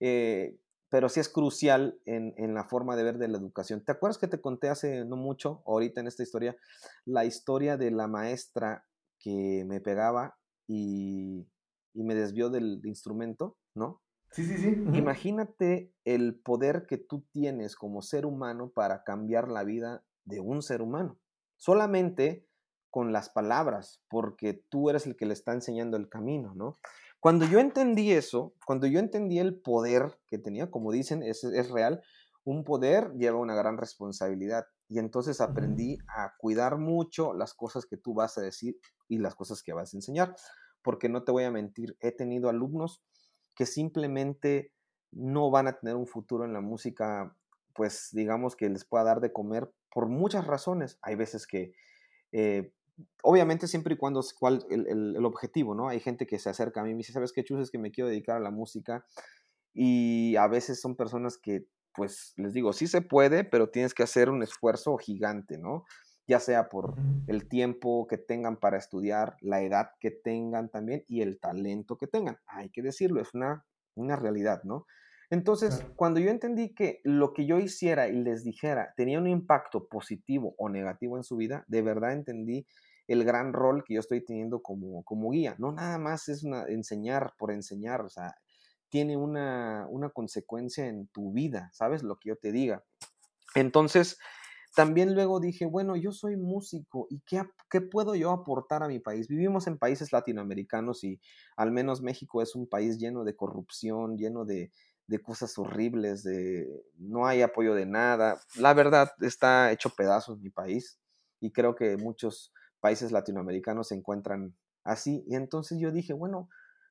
eh, pero sí es crucial en, la forma de ver de la educación. ¿Te acuerdas que te conté hace no mucho, ahorita en esta historia, la historia de la maestra que me pegaba y, me desvió del instrumento, ¿no? Sí, sí, sí. Imagínate el poder que tú tienes como ser humano para cambiar la vida de un ser humano. Solamente con las palabras, porque tú eres el que le está enseñando el camino, ¿no? Cuando yo entendí eso, cuando yo entendí el poder que tenía, como dicen, es, es real, un poder lleva una gran responsabilidad. Y entonces aprendí a cuidar mucho las cosas que tú vas a decir y las cosas que vas a enseñar. Porque no te voy a mentir, he tenido alumnos que simplemente no van a tener un futuro en la música, pues digamos que les pueda dar de comer por muchas razones. Hay veces que eh, obviamente siempre y cuando es cuál el, el, objetivo, ¿no? Hay gente que se acerca a mí y me dice, ¿sabes qué, Chus? Es que me quiero dedicar a la música. Y a veces son personas que, pues, les digo, sí se puede, pero tienes que hacer un esfuerzo gigante, ¿no? Ya sea por el tiempo que tengan para estudiar, la edad que tengan también y el talento que tengan. Hay que decirlo, es una, una realidad, ¿no? Entonces, cuando yo entendí que lo que yo hiciera y les dijera tenía un impacto positivo o negativo en su vida, de verdad entendí el gran rol que yo estoy teniendo como, como guía. No nada más es una, enseñar por enseñar, o sea, tiene una, una consecuencia en tu vida, ¿sabes? Lo que yo te diga. Entonces, también luego dije, bueno, yo soy músico y qué, qué, puedo yo aportar a mi país? Vivimos en países latinoamericanos y al menos México es un país lleno de corrupción, lleno de, de cosas horribles, de no hay apoyo de nada. La verdad está hecho pedazos mi país y creo que muchos países latinoamericanos se encuentran así. Y entonces yo dije, bueno,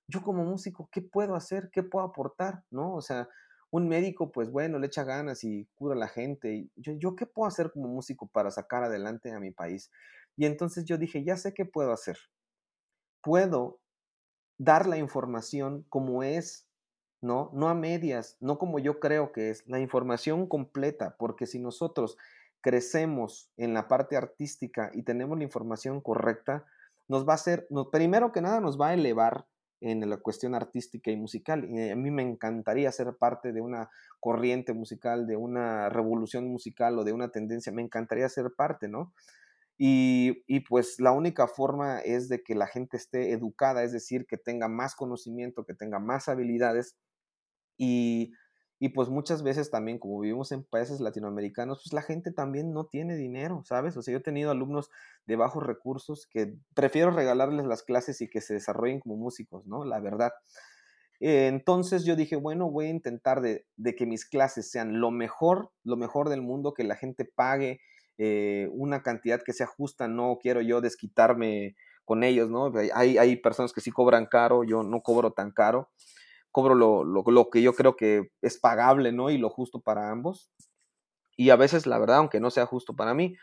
yo como músico, ¿qué puedo hacer? ¿Qué puedo aportar? ¿No? O sea, un médico, pues bueno, le echa ganas y cura a la gente. Yo, yo, ¿qué puedo hacer como músico para sacar adelante a mi país? Y entonces yo dije, ya sé qué puedo hacer. Puedo dar la información como es ¿no? No a medias, no como yo creo que es, la información completa, porque si nosotros crecemos en la parte artística y tenemos la información correcta, nos va a hacer, primero que nada, nos va a elevar en la cuestión artística y musical. Y a mí me encantaría ser parte de una corriente musical, de una revolución musical o de una tendencia, me encantaría ser parte, ¿no? Y, y, pues la única forma es de que la gente esté educada, es decir, que tenga más conocimiento, que tenga más habilidades y, pues muchas veces también, como vivimos en países latinoamericanos, pues la gente también no tiene dinero, ¿sabes? O sea, yo he tenido alumnos de bajos recursos que prefiero regalarles las clases y que se desarrollen como músicos, ¿no? La verdad. entonces yo dije, bueno, voy a intentar de, que mis clases sean lo mejor, lo mejor del mundo, que la gente pague eh, una cantidad que sea justa, no quiero yo desquitarme con ellos, ¿no? Hay, hay personas que sí cobran caro, yo no cobro tan caro cobro lo, lo, que yo creo que es pagable, ¿no? Y lo justo para ambos. Y a veces, la verdad, aunque no sea justo para mí,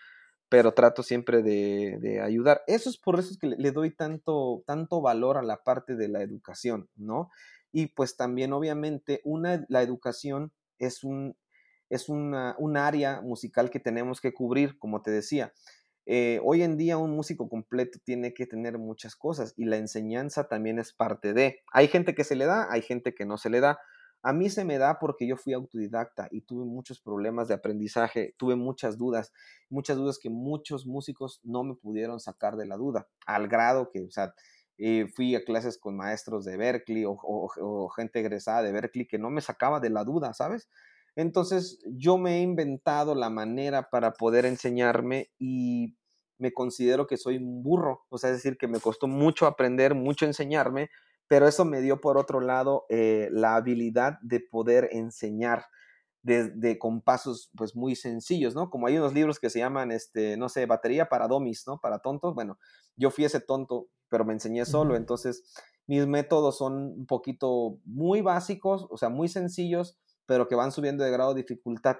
pero trato siempre de, de, ayudar. Eso es por eso es que le, doy tanto, tanto valor a la parte de la educación, ¿no? Y pues también, obviamente, una, la educación es un, es una, un área musical que tenemos que cubrir, como te decía. Eh, hoy en día un músico completo tiene que tener muchas cosas y la enseñanza también es parte de. Hay gente que se le da, hay gente que no se le da. A mí se me da porque yo fui autodidacta y tuve muchos problemas de aprendizaje, tuve muchas dudas, muchas dudas que muchos músicos no me pudieron sacar de la duda, al grado que, o sea, eh, fui a clases con maestros de Berkeley o, o gente egresada de Berkeley que no me sacaba de la duda, ¿sabes? Entonces yo me he inventado la manera para poder enseñarme y me considero que soy un burro, o sea, es decir, que me costó mucho aprender, mucho enseñarme, pero eso me dio por otro lado eh, la habilidad de poder enseñar de, con pasos pues muy sencillos, ¿no? Como hay unos libros que se llaman, este, no sé, batería para domis, ¿no? Para tontos. Bueno, yo fui ese tonto, pero me enseñé solo, entonces mis métodos son un poquito muy básicos, o sea, muy sencillos, pero que van subiendo de grado de dificultad.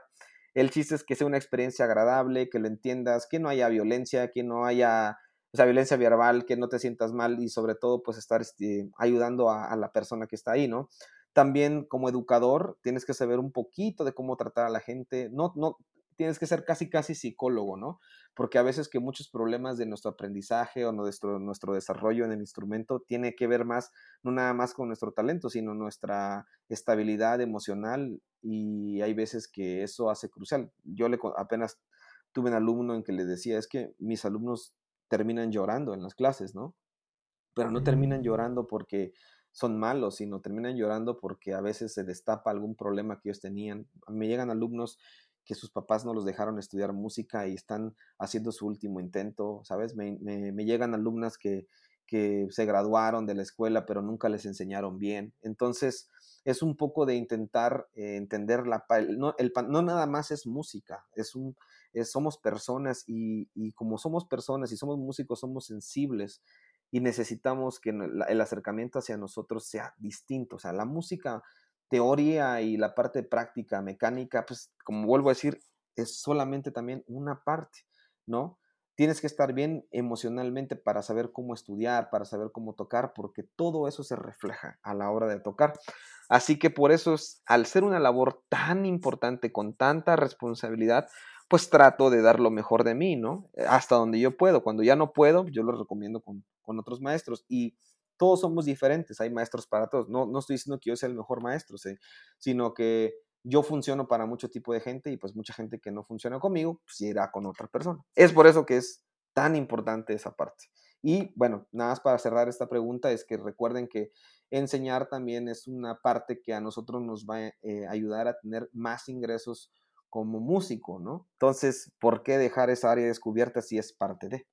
El chiste es que sea una experiencia agradable, que lo entiendas, que no haya violencia, que no haya o sea, violencia verbal, que no te sientas mal y sobre todo pues estar este, ayudando a, la persona que está ahí, ¿no? También como educador tienes que saber un poquito de cómo tratar a la gente, no, tienes que ser casi, casi psicólogo, ¿no? Porque a veces que muchos problemas de nuestro aprendizaje o nuestro, nuestro desarrollo en el instrumento tiene que ver más, no nada más con nuestro talento, sino nuestra estabilidad emocional y hay veces que eso hace crucial. Yo le apenas tuve un alumno en que le decía, es que mis alumnos terminan llorando en las clases, ¿no? Pero no terminan llorando porque son malos, sino terminan llorando porque a veces se destapa algún problema que ellos tenían. Me llegan alumnos que sus papás no los dejaron estudiar música y están haciendo su último intento, ¿sabes? Me, llegan alumnas que, que, se graduaron de la escuela pero nunca les enseñaron bien. Entonces, es un poco de intentar eh, entender la... No, no nada más es música, es un, somos personas y, y como somos personas y somos músicos, somos sensibles y necesitamos que el acercamiento hacia nosotros sea distinto. O sea, la música, teoría y la parte práctica, mecánica, pues como vuelvo a decir, es solamente también una parte, ¿no? Tienes que estar bien emocionalmente para saber cómo estudiar, para saber cómo tocar, porque todo eso se refleja a la hora de tocar. Así que por eso, es, al ser una labor tan importante, con tanta responsabilidad, pues trato de dar lo mejor de mí, ¿no? Hasta donde yo puedo. Cuando ya no puedo, yo lo recomiendo con, otros maestros. Y todos somos diferentes, hay maestros para todos. No, no estoy diciendo que yo sea el mejor maestro, sino que yo funciono para mucho tipo de gente y pues mucha gente que no funciona conmigo, pues irá con otra persona. Es por eso que es tan importante esa parte. Y bueno, nada más para cerrar esta pregunta es que recuerden que enseñar también es una parte que a nosotros nos va a eh, ayudar a tener más ingresos como músico, ¿no? Entonces, ¿por qué dejar esa área descubierta si es parte de?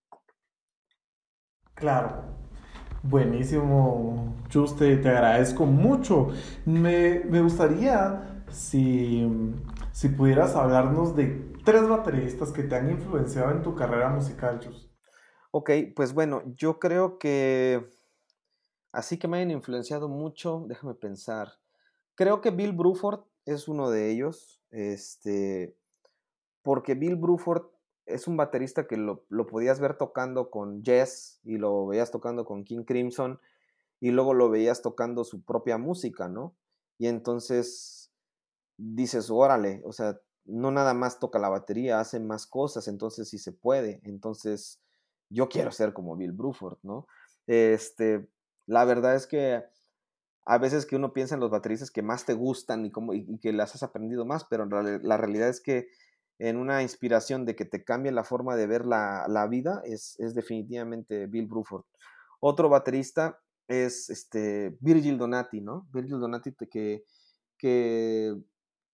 Claro. Buenísimo, Chuste, te agradezco mucho. Me, gustaría si, si pudieras hablarnos de tres bateristas que te han influenciado en tu carrera musical, Chus. Ok, pues bueno, yo creo que así que me hayan influenciado mucho, déjame pensar. Creo que Bill Bruford es uno de ellos. Este, porque Bill Bruford es un baterista que lo, podías ver tocando con Jess y lo veías tocando con King Crimson y luego lo veías tocando su propia música, ¿no? Y entonces dices, órale, o sea, no nada más toca la batería, hace más cosas, entonces sí se puede. Entonces, yo quiero ser como Bill Bruford, ¿no? Este, la verdad es que a veces que uno piensa en los bateristas que más te gustan y, y, que las has aprendido más, pero la realidad es que en una inspiración de que te cambie la forma de ver la, vida es, es, definitivamente Bill Bruford. Otro baterista es este Virgil Donati, ¿no? Virgil Donati que, que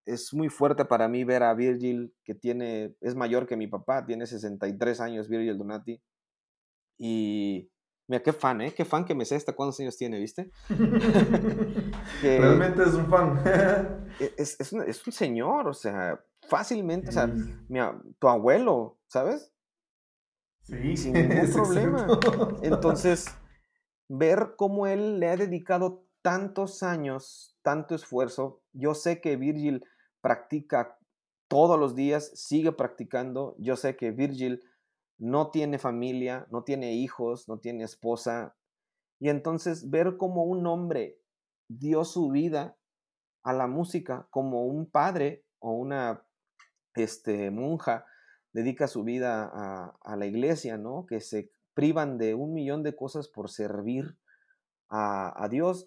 es muy fuerte para mí ver a Virgil que tiene, es mayor que mi papá, tiene 63 años Virgil Donati y Mira, qué fan, ¿eh? Qué fan que me sé hasta cuántos años tiene, ¿viste? Realmente es un fan. E, es, es, un, es, un, señor, o sea, fácilmente, o sea, mira, tu abuelo, ¿sabes? Sí, sin ningún problema. Entonces, ver cómo él le ha dedicado tantos años, tanto esfuerzo. Yo sé que Virgil practica todos los días, sigue practicando. Yo sé que Virgil no tiene familia, no tiene hijos, no tiene esposa. Y entonces ver cómo un hombre dio su vida a la música, como un padre o una este, monja dedica su vida a, la iglesia, ¿no? Que se privan de un millón de cosas por servir a, a Dios.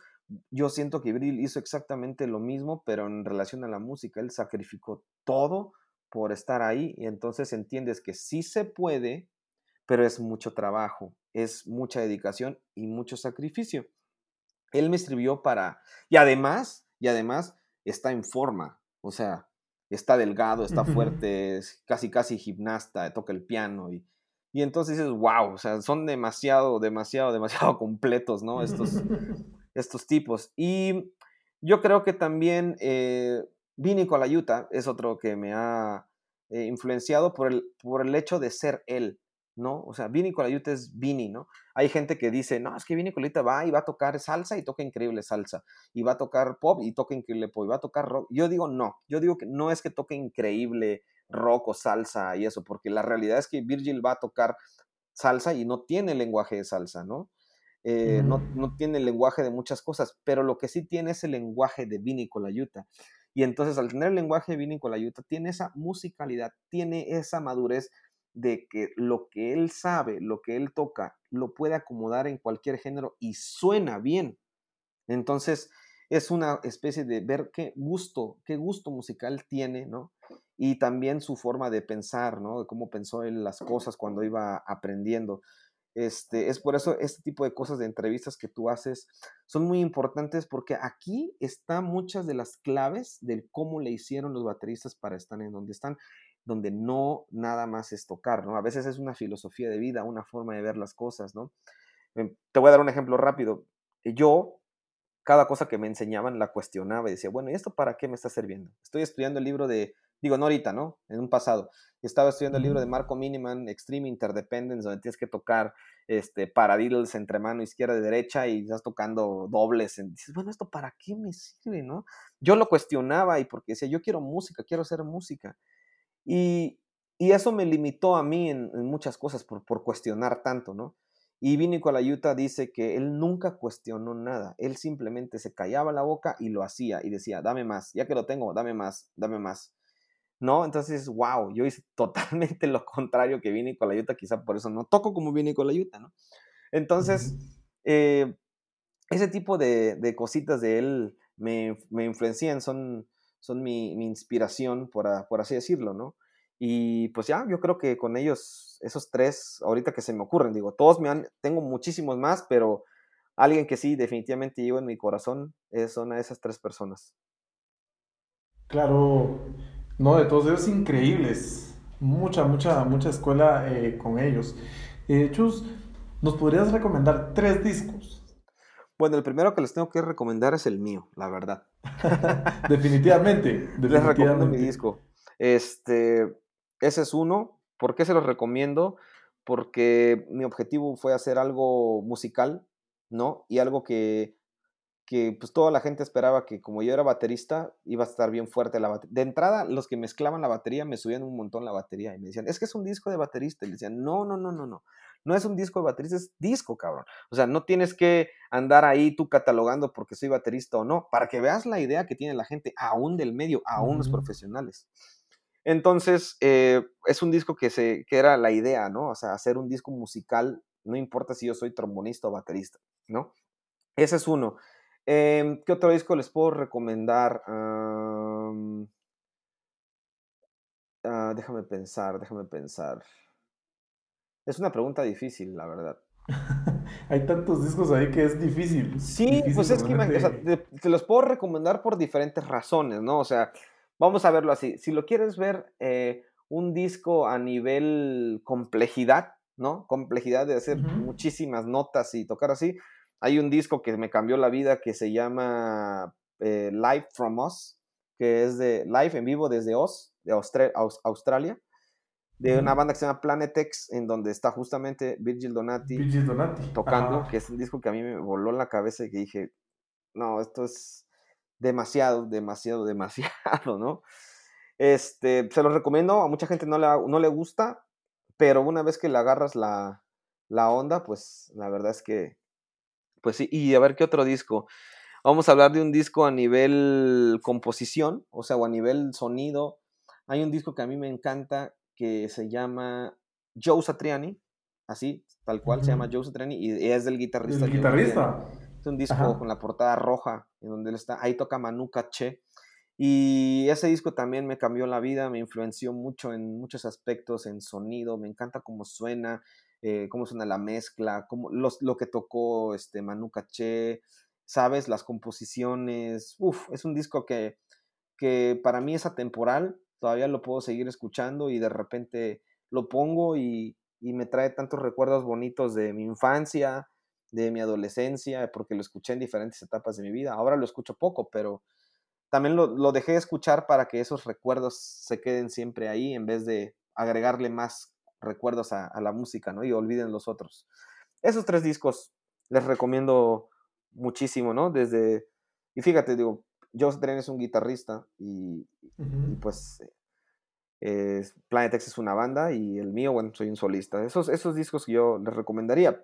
Yo siento que Brill hizo exactamente lo mismo, pero en relación a la música, él sacrificó todo por estar ahí y entonces entiendes que sí se puede, pero es mucho trabajo, es mucha dedicación y mucho sacrificio. Él me escribió para, y además, y además está en forma, o sea, está delgado, está fuerte, es casi casi gimnasta, toca el piano y, y entonces dices, wow, o sea, son demasiado, demasiado, demasiado completos, ¿no? Estos, estos tipos. Y yo creo que también eh, Vini Colaiuta es otro que me ha eh, influenciado por el, por el hecho de ser él. ¿No? O sea, Vini Colaiuta es Vini, ¿no? Hay gente que dice, no, es que Vini Colaiuta va y va a tocar salsa y toca increíble salsa, y va a tocar pop y toca increíble pop, y va a tocar rock. Yo digo, no, yo digo que no es que toque increíble rock o salsa y eso, porque la realidad es que Virgil va a tocar salsa y no tiene lenguaje de salsa, ¿no? Eh, no, no, tiene el lenguaje de muchas cosas, pero lo que sí tiene es el lenguaje de Vini Colaiuta. Y entonces al tener el lenguaje de Vini Colaiuta, tiene esa musicalidad, tiene esa madurez de que lo que él sabe, lo que él toca, lo puede acomodar en cualquier género y suena bien. Entonces, es una especie de ver qué gusto, qué gusto musical tiene, ¿no? Y también su forma de pensar, ¿no? De cómo pensó él las cosas cuando iba aprendiendo. Este, es por eso este tipo de cosas de entrevistas que tú haces son muy importantes porque aquí están muchas de las claves del cómo le hicieron los bateristas para estar en donde están donde no nada más es tocar, ¿no? A veces es una filosofía de vida, una forma de ver las cosas, ¿no? Em, te voy a dar un ejemplo rápido. Yo, cada cosa que me enseñaban la cuestionaba y decía, bueno, ¿y esto para qué me está sirviendo? Estoy estudiando el libro de, digo, no ahorita, ¿no? En un pasado. Estaba estudiando el libro de Marco Miniman, Extreme Interdependence, donde tienes que tocar este, paradiddles entre mano izquierda y derecha y estás tocando dobles. Y dices, bueno, ¿esto para qué me sirve, no? Yo lo cuestionaba y porque decía, yo quiero música, quiero hacer música. Y, eso me limitó a mí en, muchas cosas por, por, cuestionar tanto, ¿no? Y Vini Colaiuta dice que él nunca cuestionó nada, él simplemente se callaba la boca y lo hacía y decía, dame más, ya que lo tengo, dame más, dame más. ¿No? Entonces, wow, yo hice totalmente lo contrario que Vini Colaiuta, quizá por eso no toco como Vini Colaiuta, ¿no? Entonces, eh, ese tipo de, de, cositas de él me, me influencian, son, son mi, inspiración, por, por, así decirlo, ¿no? Y pues ya, yo creo que con ellos, esos tres, ahorita que se me ocurren, digo, todos me han, tengo muchísimos más, pero alguien que sí, definitivamente llevo en mi corazón, es, son a esas tres personas. Claro, no, de todos ellos increíbles, mucha, mucha, mucha escuela eh, con ellos. Eh, Chus, ¿nos podrías recomendar tres discos? Bueno, el primero que les tengo que recomendar es el mío, la verdad. definitivamente, Les recomiendo mi disco. Este, ese es uno. ¿Por qué se los recomiendo? Porque mi objetivo fue hacer algo musical, ¿no? Y algo que, que pues toda la gente esperaba que como yo era baterista, iba a estar bien fuerte la batería. De entrada, los que mezclaban la batería me subían un montón la batería y me decían, es que es un disco de baterista. Y le decían, no, no, no, no, no. No es un disco de baterista, es disco, cabrón. O sea, no tienes que andar ahí tú catalogando porque soy baterista o no, para que veas la idea que tiene la gente, aún del medio, aún los profesionales. Entonces, eh, es un disco que, se, que era la idea, ¿no? O sea, hacer un disco musical, no importa si yo soy trombonista o baterista, ¿no? Ese es uno. Em, ¿Qué otro disco les puedo recomendar? Ah, déjame pensar, déjame pensar. Es una pregunta difícil, la verdad. Hay tantos discos ahí que es difícil. Sí, pues es que te, los puedo recomendar por diferentes razones, ¿no? O sea, vamos a verlo así. Si lo quieres ver eh, un disco a nivel complejidad, ¿no? Complejidad de hacer muchísimas notas y tocar así. Hay un disco que me cambió la vida que se llama eh, Live from Oz, que es de live en vivo desde Oz, de Australia de una banda que se llama Planetex, en donde está justamente Virgil Donati, tocando, que es un disco que a mí me voló en la cabeza y que dije, no, esto es demasiado, demasiado, demasiado, ¿no? Este, se los recomiendo, a mucha gente no le, no le gusta, pero una vez que le agarras la, la onda, pues la verdad es que, pues sí, y a ver qué otro disco. Vamos a hablar de un disco a nivel composición, o sea, o a nivel sonido. Hay un disco que a mí me encanta, que se llama Joe Satriani, así, tal cual, se llama Joe Satriani y es del guitarrista. ¿El guitarrista? Es un disco con la portada roja, en donde él está, ahí toca Manu Caché. Y ese disco también me cambió la vida, me influenció mucho en muchos aspectos, en sonido, me encanta cómo suena, eh, cómo suena la mezcla, cómo, los, lo que tocó este Manu Caché, sabes, las composiciones, uff, es un disco que que para mí es atemporal, todavía lo puedo seguir escuchando y de repente lo pongo y, me trae tantos recuerdos bonitos de mi infancia, de mi adolescencia, porque lo escuché en diferentes etapas de mi vida. Ahora lo escucho poco, pero también lo, lo dejé de escuchar para que esos recuerdos se queden siempre ahí en vez de agregarle más recuerdos a, a la música, ¿no? Y olviden los otros. Esos tres discos les recomiendo muchísimo, ¿no? Desde, y fíjate, digo, Josh Dren es un guitarrista y, y pues eh, Planet X es una banda y el mío, bueno, soy un solista. Esos, esos discos yo les recomendaría.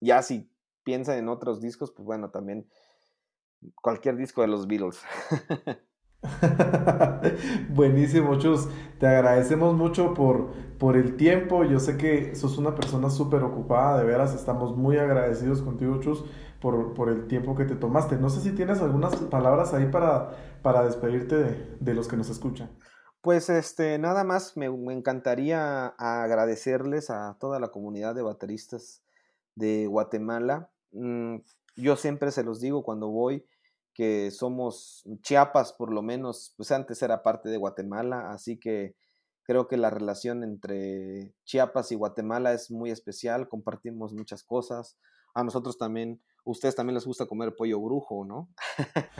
Ya si piensan en otros discos, pues bueno, también cualquier disco de los Beatles. Buenísimo, Chus. Te agradecemos mucho por, por el tiempo. Yo sé que sos una persona súper ocupada, de veras. Estamos muy agradecidos contigo, Chus, por, por, el tiempo que te tomaste. No sé si tienes algunas palabras ahí para, para despedirte de, los que nos escuchan. Pues este, nada más me, me, encantaría agradecerles a toda la comunidad de bateristas de Guatemala. Mm, yo siempre se los digo cuando voy que somos Chiapas, por lo menos, pues antes era parte de Guatemala, así que creo que la relación entre Chiapas y Guatemala es muy especial, compartimos muchas cosas. A nosotros también, ustedes también les gusta comer pollo brujo, ¿no?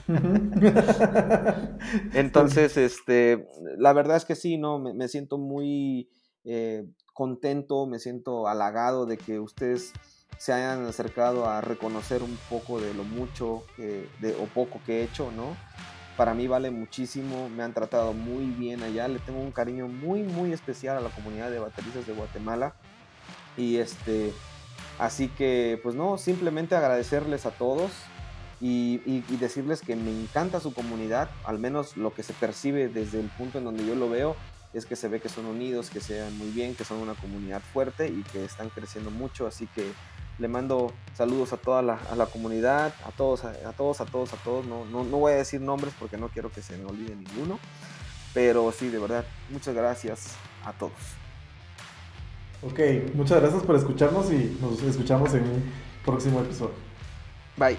Entonces, este, la verdad es que sí, ¿no? Me, siento muy eh, contento, me siento halagado de que ustedes se hayan acercado a reconocer un poco de lo mucho o poco que he hecho, ¿no? Para mí vale muchísimo, me han tratado muy bien allá, le tengo un cariño muy, muy especial a la comunidad de bateristas de Guatemala. Y este, así que, pues no, simplemente agradecerles a todos y, y, y decirles que me encanta su comunidad, al menos lo que se percibe desde el punto en donde yo lo veo, es que se ve que son unidos, que se dan muy bien, que son una comunidad fuerte y que están creciendo mucho, así que le mando saludos a toda la, a la comunidad, a todos, a, a, todos, a todos, a todos. No, no, no voy a decir nombres porque no quiero que se me olvide ninguno. Pero sí, de verdad, muchas gracias a todos. Ok, muchas gracias por escucharnos y nos escuchamos en un próximo episodio. Bye.